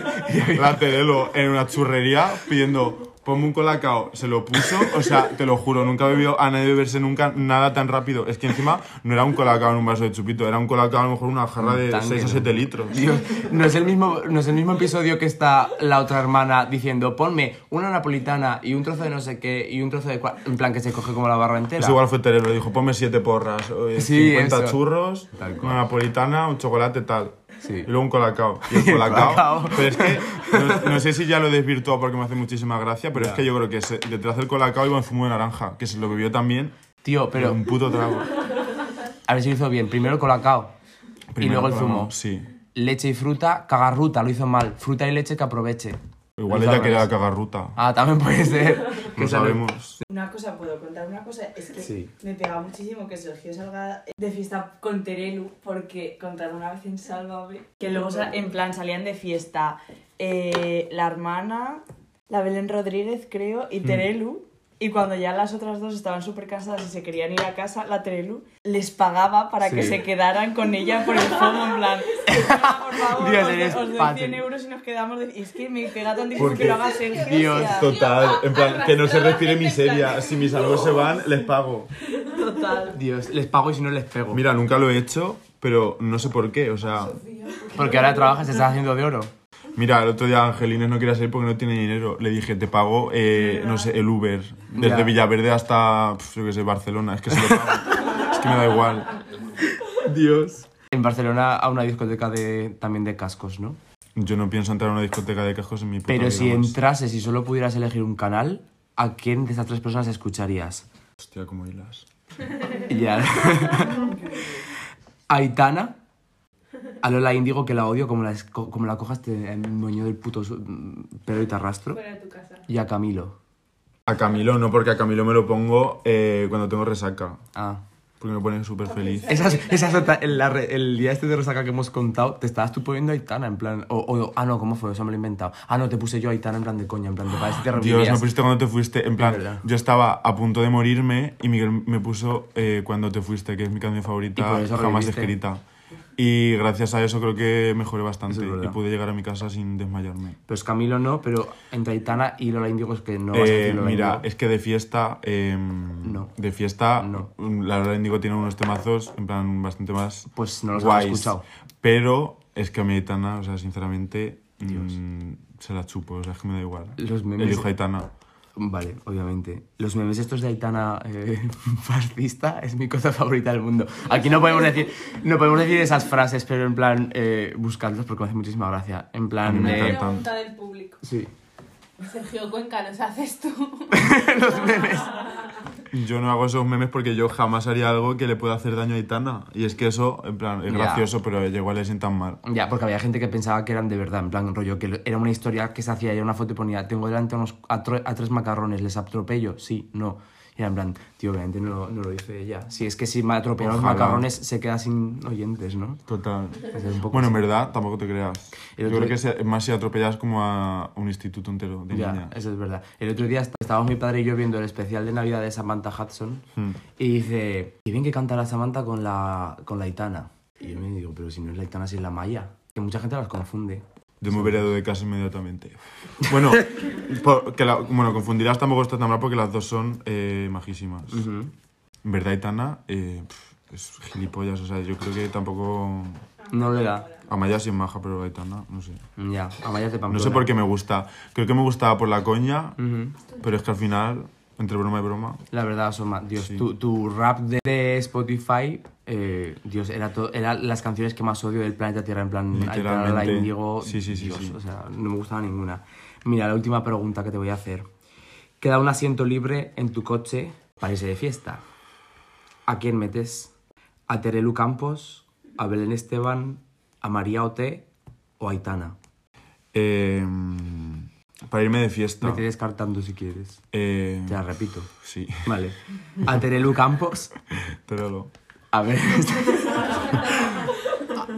la Terelo en una churrería pidiendo ponme un colacao, se lo puso, o sea, te lo juro, nunca he bebido a nadie beberse nunca nada tan rápido. Es que encima no era un colacao en un vaso de chupito, era un colacao a lo mejor una jarra de tanque, 6 o ¿no? 7 litros. Dios, no es, el mismo, no es el mismo episodio que está la otra hermana diciendo ponme una napolitana y un trozo de no sé qué y un trozo de... cua-". En plan que se coge como la barra entera. Es igual fue Terero, dijo, ponme 7 porras, eh, Sí, 50 eso. churros, Tal cual. una napolitana, un chocolate, tal. Sí. Y luego un colacao. Y el [LAUGHS] colacao. Pero es que no, no sé si ya lo he desvirtuado porque me hace muchísima gracia, pero es que yo creo que se- detrás del colacao iba un zumo de naranja, que se lo bebió también. Tío, Pero un puto trago. a ver si lo hizo bien. Primero el colacao y luego el zumo. Sí. Leche y fruta, cagarruta, lo hizo mal. Fruta y leche que aproveche. Igual ella quería cagar ruta. Ah, también puede [LAUGHS] ser. No sabemos. Una cosa, ¿puedo contar una cosa? Es que Sí. me pega muchísimo que Sergio salga de fiesta con Terelu, porque contaron una vez en Sálvame que luego en plan salían de fiesta eh, la hermana, la Belén Rodríguez creo, y Terelu. Y cuando ya las otras dos estaban súper cansadas y se querían ir a casa, la Terelu les pagaba para que Sí. se quedaran con ella por el fuego, en plan, "Ah, por favor, [LAUGHS] Dios, os, os doy patri. 100 euros y nos quedamos de... Y es que me pega tantísimo ¿Por que lo haga Sergio. Dios. Total, en plan, [LAUGHS] que no se respire miseria. Si mis amigos se van, les pago. Total. Dios, les pago y si no les pego. Mira, nunca lo he hecho, pero no sé por qué, o sea... Porque ahora trabajas, te estás haciendo de oro. Mira, el otro día Angelines no quería salir porque no tiene dinero. Le dije, te pago, eh, no sé, el Uber. Desde Ya. Villaverde hasta, pf, yo qué sé, Barcelona. Es que se lo pago. es que me da igual. Dios. En Barcelona a una discoteca de, también de cascos, ¿no? Yo no pienso entrar a una discoteca de cajos en mi puta Pero vida si más. entrases y solo pudieras elegir un canal, ¿a quién de estas tres personas escucharías? Hostia, como hilas. [LAUGHS] Ya. Aitana. A Lola Índigo, que la odio, como la, como la cojas te moño del puto pelo y te arrastro. Fuera de tu casa. Y a Camilo. A Camilo no, porque a Camilo me lo pongo eh, cuando tengo resaca. Ah. Porque me pone súper feliz. Esa, es- esa es otra- el, la el día este de Rosaca que hemos contado, te estabas tú poniendo a Aitana, en plan. O, o- ah, no, ¿cómo fue? Eso me lo he inventado. Ah, no, te puse yo a Aitana en plan de coña, en plan de si te Dios, me pusiste cuando te fuiste. En plan, yo estaba a punto de morirme y Miguel me puso eh, Cuando te fuiste, que es mi canción Y favorita por eso jamás reviviste. escrita. Y gracias a eso creo que mejoré bastante es y pude llegar a mi casa sin desmayarme. Pues Camilo no, pero entre Aitana y Lola Índigo es que no vas a Eh, decir Lola mira, es que de fiesta. eh, No. De fiesta, No. la verdad Indigo tiene unos temazos, en plan, bastante más. Pues no los guays. había escuchado. Pero es que a mi Aitana, o sea, sinceramente, mm, se la chupo, o sea, es que me da igual. Los memes- Elijo a Aitana. Vale, obviamente. Los memes estos de Aitana eh, [LAUGHS] fascista es mi cosa favorita del mundo. Aquí no podemos decir, no podemos decir esas frases, pero en plan, eh, porque me hace muchísima gracia. En plan, me eh. Pregunta del público. sí. Sergio Cuenca, ¿nos haces tú? [LAUGHS] Los memes. [LAUGHS] Yo no hago esos memes porque yo jamás haría algo que le pueda hacer daño a Aitana. Y es que eso, en plan, es Ya. gracioso, pero igual le sientan mal. Ya, porque había gente que pensaba que eran de verdad, en plan, rollo, que era una historia que se hacía ya una foto y ponía, tengo delante unos, a, a tres macarrones, ¿les atropello? Sí, no. Y era en plan, tío, obviamente no, lo- no lo dice ella. Si es que si me atropellan los Ojalá. macarrones se queda sin oyentes, ¿no? Total. Es un poco Bueno, en así. verdad, tampoco te creas. El Yo otro- creo que se- más si atropellas como a un instituto entero de Ya, niñas. eso es verdad. El otro día est- estábamos mi padre y yo viendo el especial de Navidad de Samantha Hudson Hmm. y dice, qué bien que canta la Samantha con la, con la Aitana. Y yo me digo, pero si no es la Aitana, si es la Maya. Que mucha gente las confunde. Yo me hubiera ido de casa inmediatamente. Bueno, por- que la- bueno, confundirás tampoco está tan mal porque las dos son eh, majísimas. En verdad, Aitana eh, pf, es gilipollas, o sea, yo creo que tampoco... No le da. Amaya sí es maja, pero Aitana, no sé. Ya, a Maya de Pamplona. No sé por qué me gusta. Creo que me gustaba por la coña, Ujú. pero es que al final, entre broma y broma... La verdad, Soma, Dios, Sí. tu, tu rap de, Spotify, eh, Dios, era, to- era las canciones que más odio del planeta Tierra, en plan, la Literalmente. Sí, sí, sí, Dios, sí. o sea, no me gustaba ninguna. Mira, la última pregunta que te voy a hacer. Queda un asiento libre en tu coche para irse de fiesta. ¿A quién metes? ¿A Terelu Campos? ¿A Belén Esteban? ¿A María Ote? ¿O a Aitana? Eh, para irme de fiesta... Vete descartando si quieres. eh, Te la repito. sí, Vale. ¿A Terelu Campos? [LAUGHS] pero lo... A Esteban.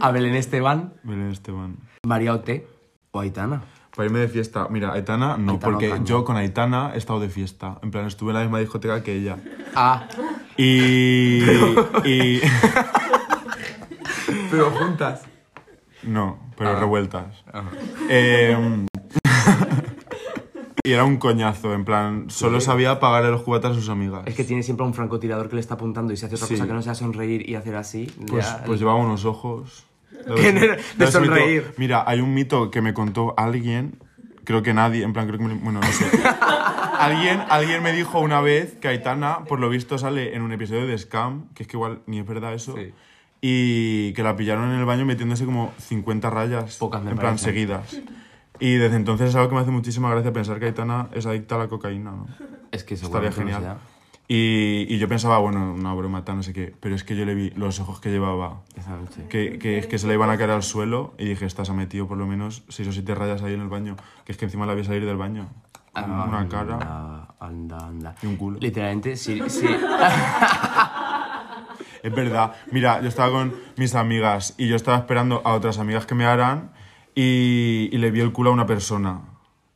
[LAUGHS] A Belén Esteban, Belén Esteban. María Ote o Aitana. Para irme de fiesta. Mira, Aitana no, Aitana porque Ocaña. yo con Aitana he estado de fiesta. En plan, estuve en la misma discoteca que ella. Ah, Y. y [LAUGHS] pero juntas. no, pero Ah. revueltas. Eh, Y era un coñazo, en plan, solo sabía pagarle los cubatas a sus amigas. Es que tiene siempre un francotirador que le está apuntando y si hace otra Sí. cosa que no sea sonreír y hacer así. Pues, ya- pues llevaba unos ojos. [LAUGHS] De- de ves, mito- sonreír. Mira, hay un mito que me contó alguien, creo que nadie, en plan, creo que me, bueno, no sé. [LAUGHS] alguien, alguien me dijo una vez que Aitana, por lo visto, sale en un episodio de Scam, que es que igual ni es verdad eso, Sí. y que la pillaron en el baño metiéndose como 50 rayas, Pocas me en plan, seguidas. Y desde entonces es algo que me hace muchísima gracia pensar que Aitana es adicta a la cocaína, ¿no? Es que Estaría genial. Y, y yo pensaba, bueno, una broma tal, no sé qué, pero es que yo le vi los ojos que llevaba esa noche. que, que, es que se le iban a caer al suelo y dije, esta se ha metido por lo menos seis o siete rayas ahí en el baño. Que es que encima la vi salir del baño. Con una cara Anda, anda, anda. y un culo. Literalmente, sí, sí. [LAUGHS] Es verdad. Mira, yo estaba con mis amigas y yo estaba esperando a otras amigas que me harán y, y le vi el culo a una persona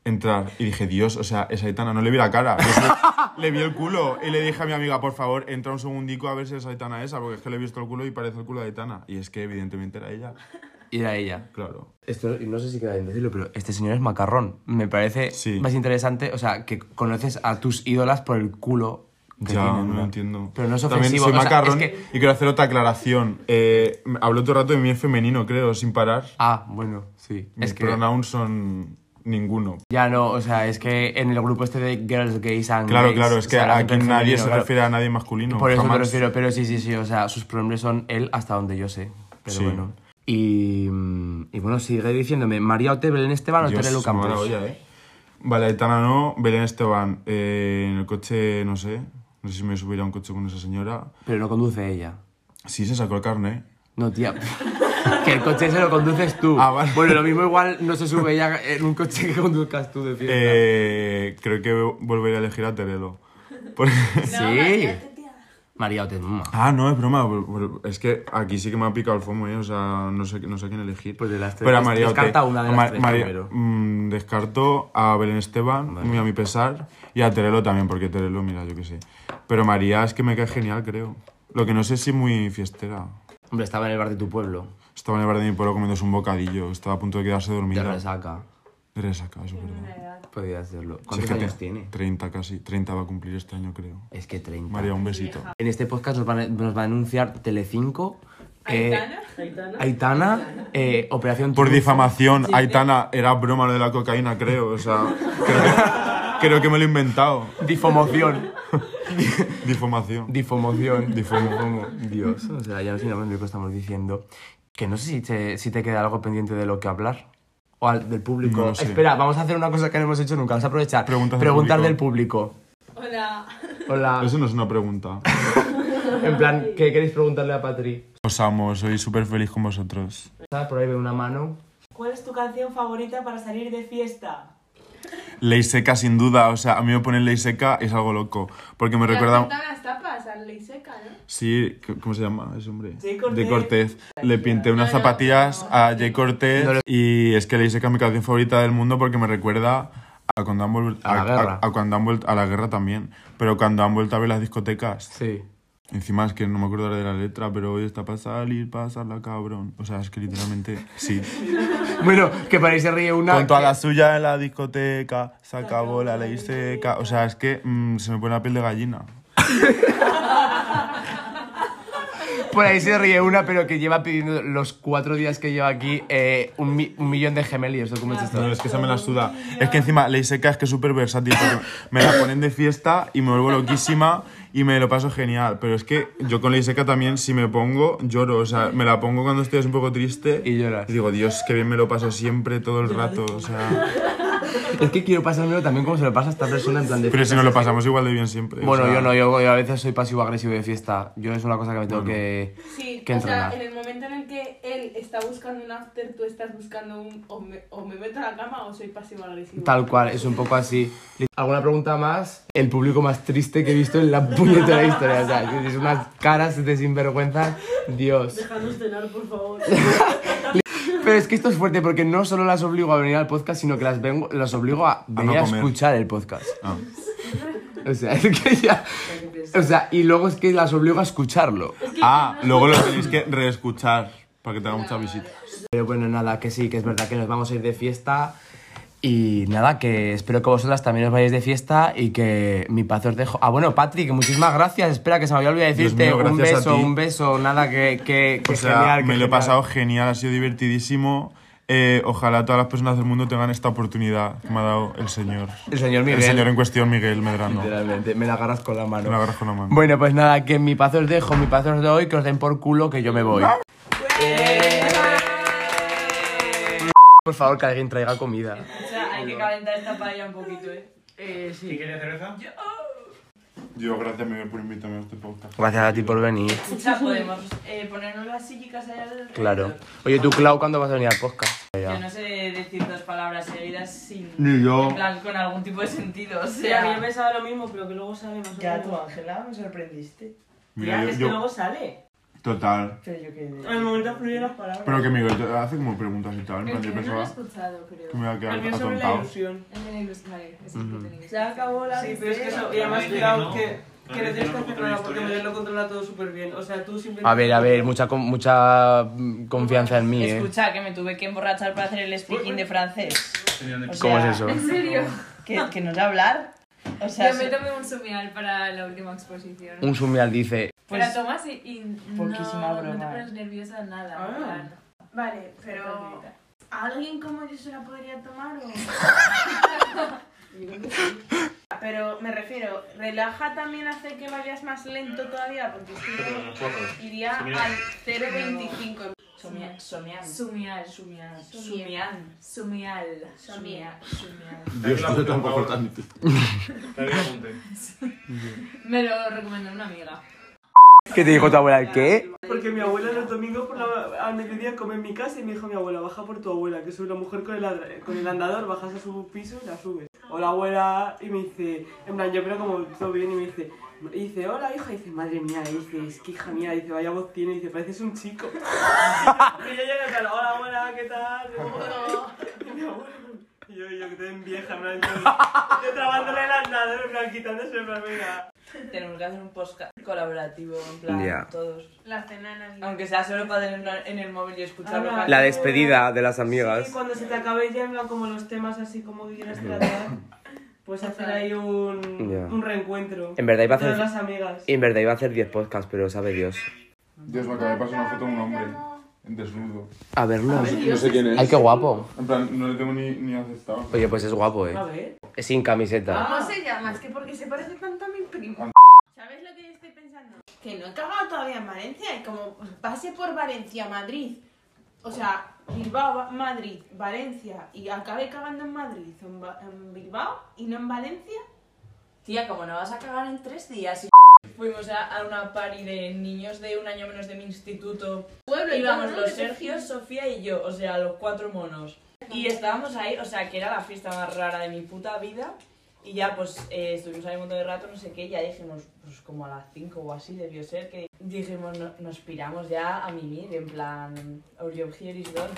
entrar. Y dije, Dios, o sea, esa Aitana, no le vi la cara. Solo le vi el culo y le dije a mi amiga, por favor, entra un segundico a ver si es Aitana esa, porque es que le he visto el culo y parece el culo de Aitana. Y es que evidentemente era ella. Y era ella. Claro. Esto, no sé si queda bien decirlo, pero este señor es macarrón. Me parece Sí. más interesante, o sea, que conoces a tus ídolas por el culo. Ya, tienen, no lo entiendo. Pero no es También ofensivo. soy o sea, macarrón es que- y quiero hacer otra aclaración. Eh, hablo todo el rato de mí en femenino, creo, sin parar. Ah, bueno, sí. Mis es que pronouns son ninguno. ya no, o sea, es que en el grupo este de girls, gays and Claro, gays, claro, es o que sea, la aquí nadie femenino, se claro. refiere a nadie masculino. Por eso jamás. me refiero, pero sí, sí, sí, o sea, sus pronombres son él hasta donde yo sé. Pero Sí. bueno. Y, mm, y bueno, sigue diciéndome, María Ote, Belén Esteban o Terelu Campos. ¿eh? Vale, Aitana no, Belén Esteban. eh, en el coche, no sé. No sé si me subiría a un coche con esa señora. Pero no conduce ella. Sí, se sacó el carnet. No, tía. [LAUGHS] que el coche se lo conduces tú. Ah, vale. Bueno, lo mismo igual no se sube ella en un coche que conduzcas tú de fiesta. Eh, creo que volveré a elegir a Terelo. Porque- [LAUGHS] sí. María Ote, mm. Ah, no, es broma. Es que aquí sí que me ha picado el fomo, ¿eh? O sea, no sé, no sé quién elegir. Pues de las tres, Pero a María Ote. descarta una de las Ma- tres María- primero. mm, descarto a Belén Esteban, muy a mi pesar, y a Terelo también, porque Terelo, mira, yo qué sé. Pero María es que me cae genial, creo. Lo que no sé si muy fiestera. Hombre, estaba en el bar de tu pueblo. Estaba en el bar de mi pueblo comiéndose un bocadillo. Estaba a punto de quedarse De dormida. resaca. De resaca, eso es verdad. Podría hacerlo. Si es ¿Cuántos que años tiene? 30 casi. 30 va a cumplir este año, creo. Es que 30. María, un besito. En este podcast nos, van a- nos va a anunciar Telecinco. eh, ¿Aitana? Aitana, eh, Operación Por difamación, Aitana, era broma lo de la cocaína, creo. O sea, creo que, [LAUGHS] creo que me lo he inventado. Difomoción. [LAUGHS] Difamación. Difomoción. Difomo. Dios, o sea, ya no sabemos lo que estamos diciendo. Que no sé si te, si te queda algo pendiente de lo que hablar. O al- del público. No sé. Espera, vamos a hacer una cosa que no hemos hecho nunca. Vamos a aprovechar. Preguntas del Preguntar público. del público. Hola. Hola. Eso no es una pregunta. [LAUGHS] En plan, ¿qué queréis preguntarle a Patri? Os amo, soy súper feliz con vosotros. Por ahí veo una mano. ¿Cuál es tu canción favorita para salir de fiesta? Ley seca, sin duda. O sea, a mí me ponen ley seca y es algo loco. Porque me recuerda. las tapas al ley seca, ¿no? Sí, ¿c- ¿cómo se llama ese hombre? Jay Cortez. De Cortez. Le pinté unas zapatillas a Jay Cortez y es que Ley Seca es mi canción favorita del mundo porque me recuerda a cuando han vuelto A la guerra. A, cuando han vuelto a la guerra también, pero cuando han vuelto a ver las discotecas. Sí. Encima es que no me acuerdo ahora de la letra, pero hoy está para salir, para pasarla cabrón. O sea, es que literalmente sí. [LAUGHS] Bueno, que para ahí se ríe una. Con toda que- la suya en la discoteca, se acabó la ley seca. O sea, es que mm, se me pone la piel de gallina. [LAUGHS] Por ahí se ríe una, pero que lleva pidiendo los cuatro días que lleva aquí eh, un, mi- un millón de gemelios. ¿o ¿Cómo es esto? No, es que esa me la suda. Es que encima seca es que es súper versátil. me la ponen de fiesta y me vuelvo loquísima y me lo paso genial. Pero es que yo con ley seca también, si me pongo, lloro. O sea, me la pongo cuando estoy un poco triste. Y lloras. Y digo, Dios, qué bien me lo paso siempre, todo el rato. O sea, Es que quiero pasármelo también como se lo pasa a esta persona en plan de pero si nos lo pasamos igual de bien siempre. o Bueno, sea, yo no, yo, yo a veces soy pasivo-agresivo de fiesta. Yo es una cosa que me tengo que, Sí, que o sea, entrenar. en el momento en el que él está buscando un after, tú estás buscando un o me, o me meto a la cama o soy pasivo agresivo. Tal cual, es un poco así. ¿Alguna pregunta más? El público más triste que he visto en la [LAUGHS] puñetera historia. O sea, es unas caras de sinvergüenza. Dios. Déjanos cenar, por favor. [LAUGHS] Pero es que esto es fuerte porque no solo las obligo a venir al podcast, sino que las vengo, las obligo a venir a, escuchar el podcast. ah. O sea, [LAUGHS] es que ya. O sea, y luego es que las obligo a escucharlo. Ah, luego lo tenéis que reescuchar para que tenga muchas visitas. Pero bueno, nada, que sí, que es verdad que nos vamos a ir de fiesta. Y nada, que espero que vosotras también os vayáis de fiesta y que mi paz os dejo. Ah, bueno, Patrick, muchísimas gracias. Espera, que se me había olvidado decirte mío, un beso, un beso, nada, que, que, que O sea, genial. que me lo he genial. pasado genial, ha sido divertidísimo. Eh, ojalá todas las personas del mundo tengan esta oportunidad que me ha dado el señor. El señor Miguel. El señor en cuestión, Miguel Medrano. Literalmente, me la agarras con la mano. Me la agarras con la mano. Bueno, pues nada, que mi paz os dejo, mi paz os doy, que os den por culo, que yo me voy. Por favor, que alguien traiga comida. O sea, hay que calentar esta paella un poquito, ¿eh? Eh, sí. ¿Quieres cerveza? Yo, gracias Miguel por invitarme a este podcast. Gracias a ti por venir. Escucha, podemos eh, ponernos las sillicas allá al Claro. Oye, tú, Clau, ¿cuándo vas a venir al podcast? Yo no sé decir dos palabras seguidas sin. Ni yo. En plan, con algún tipo de sentido. O Sí, a mí sea. me pensaba lo mismo, pero que luego sale más o Ya menos. tú, Ángela, me sorprendiste. Mira, Ya, yo, es que yo- luego sale. Total. Pero yo qué. Al momento fluyen las palabras. Pero que Miguel te hace como preguntas y tal. en plan, Yo no lo he pensaba escuchado, creo. que me iba a quedar El mío sobre la atontado. ilusión. El de la ilusión, vale, es el que tenéis. Se acabó la Sí, pero es que eso, y además cuidado que que, no. que no tienes que No, hacer nada porque no. Miguel lo controla todo súper bien. O sea, tú simplemente... A ver, a ver, mucha, con- mucha mm, confianza en mí, ¿eh? Escucha, que me tuve que emborrachar para hacer el speaking de francés. O ¿Cómo sea, es eso? ¿En serio? [LAUGHS] Que, que no sé hablar. O sea, Yo me tomé un sumial para la última exposición. Un sumial dice, pues, Pero tomas y, no, no broma. te pones nerviosa nada. Ah. Vale, pero... ¿Alguien como yo se la podría tomar o...? [LAUGHS] Pero me refiero, relaja también hace que vayas más lento todavía, porque yo iría al 0.25. Somia- Somian. Sumial. Sumian. Sumian. Sumian. Sumial. Sumian. Dios, no tan [LAUGHS] Me lo recomendó una amiga. ¿Qué te dijo tu abuela? ¿Qué? Porque mi abuela los domingos por la, al mediodía come en mi casa y me dijo mi abuela, baja por tu abuela, que soy la mujer con el, con el andador, bajas a su piso y la subes. O la abuela y me dice, en plan, yo pero como todo bien y me dice, dice, hola hija, y dice, madre mía, y dice, es que hija mía, dice, vaya voz tiene, y dice, pareces un chico. [LAUGHS] y yo llego tal, hola abuela, ¿qué tal? Y abuela, y yo, yo que te den vieja, en plan, yo, yo trabándole el andador, en plan, quitándose, en plan. [LAUGHS] Tenemos que hacer un podcast colaborativo, en plan, Ya. todos. La cena. Aunque sea solo para tenerlo en el móvil y escucharlo. Ah, La despedida de las Sí, amigas. cuando se te acabe ya en plan, como los temas así como que quieras tratar, pues hacer ahí un, Ya. un reencuentro. En verdad iba a hacer- las amigas. En verdad iba a hacer 10 podcasts, pero sabe Dios. Dios, me acaba de pasar una foto de un hombre desnudo. A verlo. No sé quién es. Ay, qué guapo. En plan, no le tengo ni, ni aceptado. Oye, pues es guapo, A eh. ver. Es sin camiseta. ¿Cómo se llama? Es que porque se parece tanto a mi primo. ¿Sabes lo que yo estoy pensando? Que no he cagado todavía en Valencia y como pase por Valencia, Madrid, o sea, Bilbao, Madrid, Valencia y acabe cagando en Madrid en, Ba- en Bilbao y no en Valencia. Tía, como no vas a cagar en tres días. Y fuimos a, a una party de niños de un año menos de mi instituto. Pueblo y Íbamos todo, los Que te Sergio, fijas. Sofía y yo, o sea, los cuatro monos. Y estábamos ahí, o sea, que era la fiesta más rara de mi puta vida. Y ya, pues, eh, estuvimos ahí un montón de rato, no sé qué, y ya dijimos, pues como a las 5 o así debió ser, que dijimos, no- nos piramos ya a mimir, en plan, Our job here is done.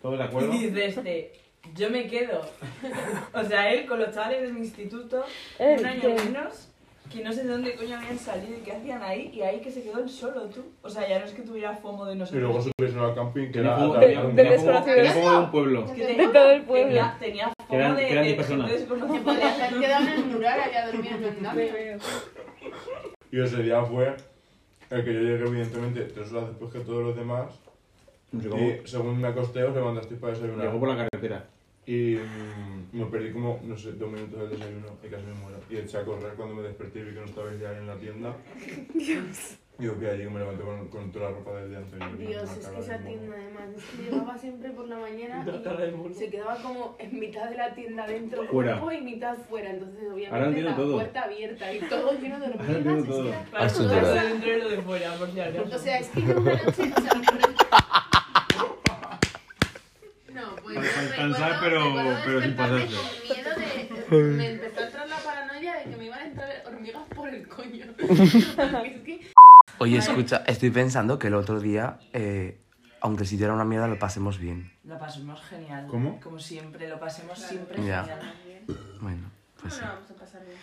¿Todos de Y acuerdo? dice este, yo me quedo. [LAUGHS] o sea, él con los chavales de mi instituto, un año menos, que no sé de dónde coño habían salido y qué hacían ahí, y ahí que se quedó él solo, tú. O sea, ya no es que tuviera fomo de Y nosotros. luego subirse al camping que era como- de un- pueblo. Es que tenía, De todo el pueblo. Tenía, tenía fomo Que eran- de, que eran de personas. haber quedado en el mural en. [LAUGHS] Y ese día fue el que yo llegué, evidentemente, tres horas después que todos los demás. No sé cómo. Y según me acosté, os levantasteis para desayunar. Llegó por la carretera. Y mm, me perdí como, no sé, dos minutos del desayuno y casi me muero. Y eché a correr cuando me desperté y vi que no estabais ya en la tienda. [LAUGHS] Dios. Y yo que allí me levanté con, con toda la ropa del día anterior. Dios, es que esa tienda además, es que llegaba siempre por la mañana y se quedaba como en mitad de la tienda dentro Fuera. cuerpo y mitad fuera, entonces obviamente entiendo la todo. puerta abierta y todo lleno de Ahora hormigas. entiendo es que todo. era- es todo de dentro y lo de fuera, por si acaso. O sea, es que yo una noche, o sea, recuerdo- No, descansar, pero- pero sin pasarse. con miedo de... Me empezó a entrar la paranoia de que me iban a entrar hormigas por el coño. [LAUGHS] es que... Oye, escucha, estoy pensando que el otro día, eh, aunque si era una mierda, lo pasemos bien. Lo pasemos genial. ¿Cómo? Como siempre, lo pasemos siempre Ya. genial. Bueno, pues sí. Bueno, vamos a pasar bien.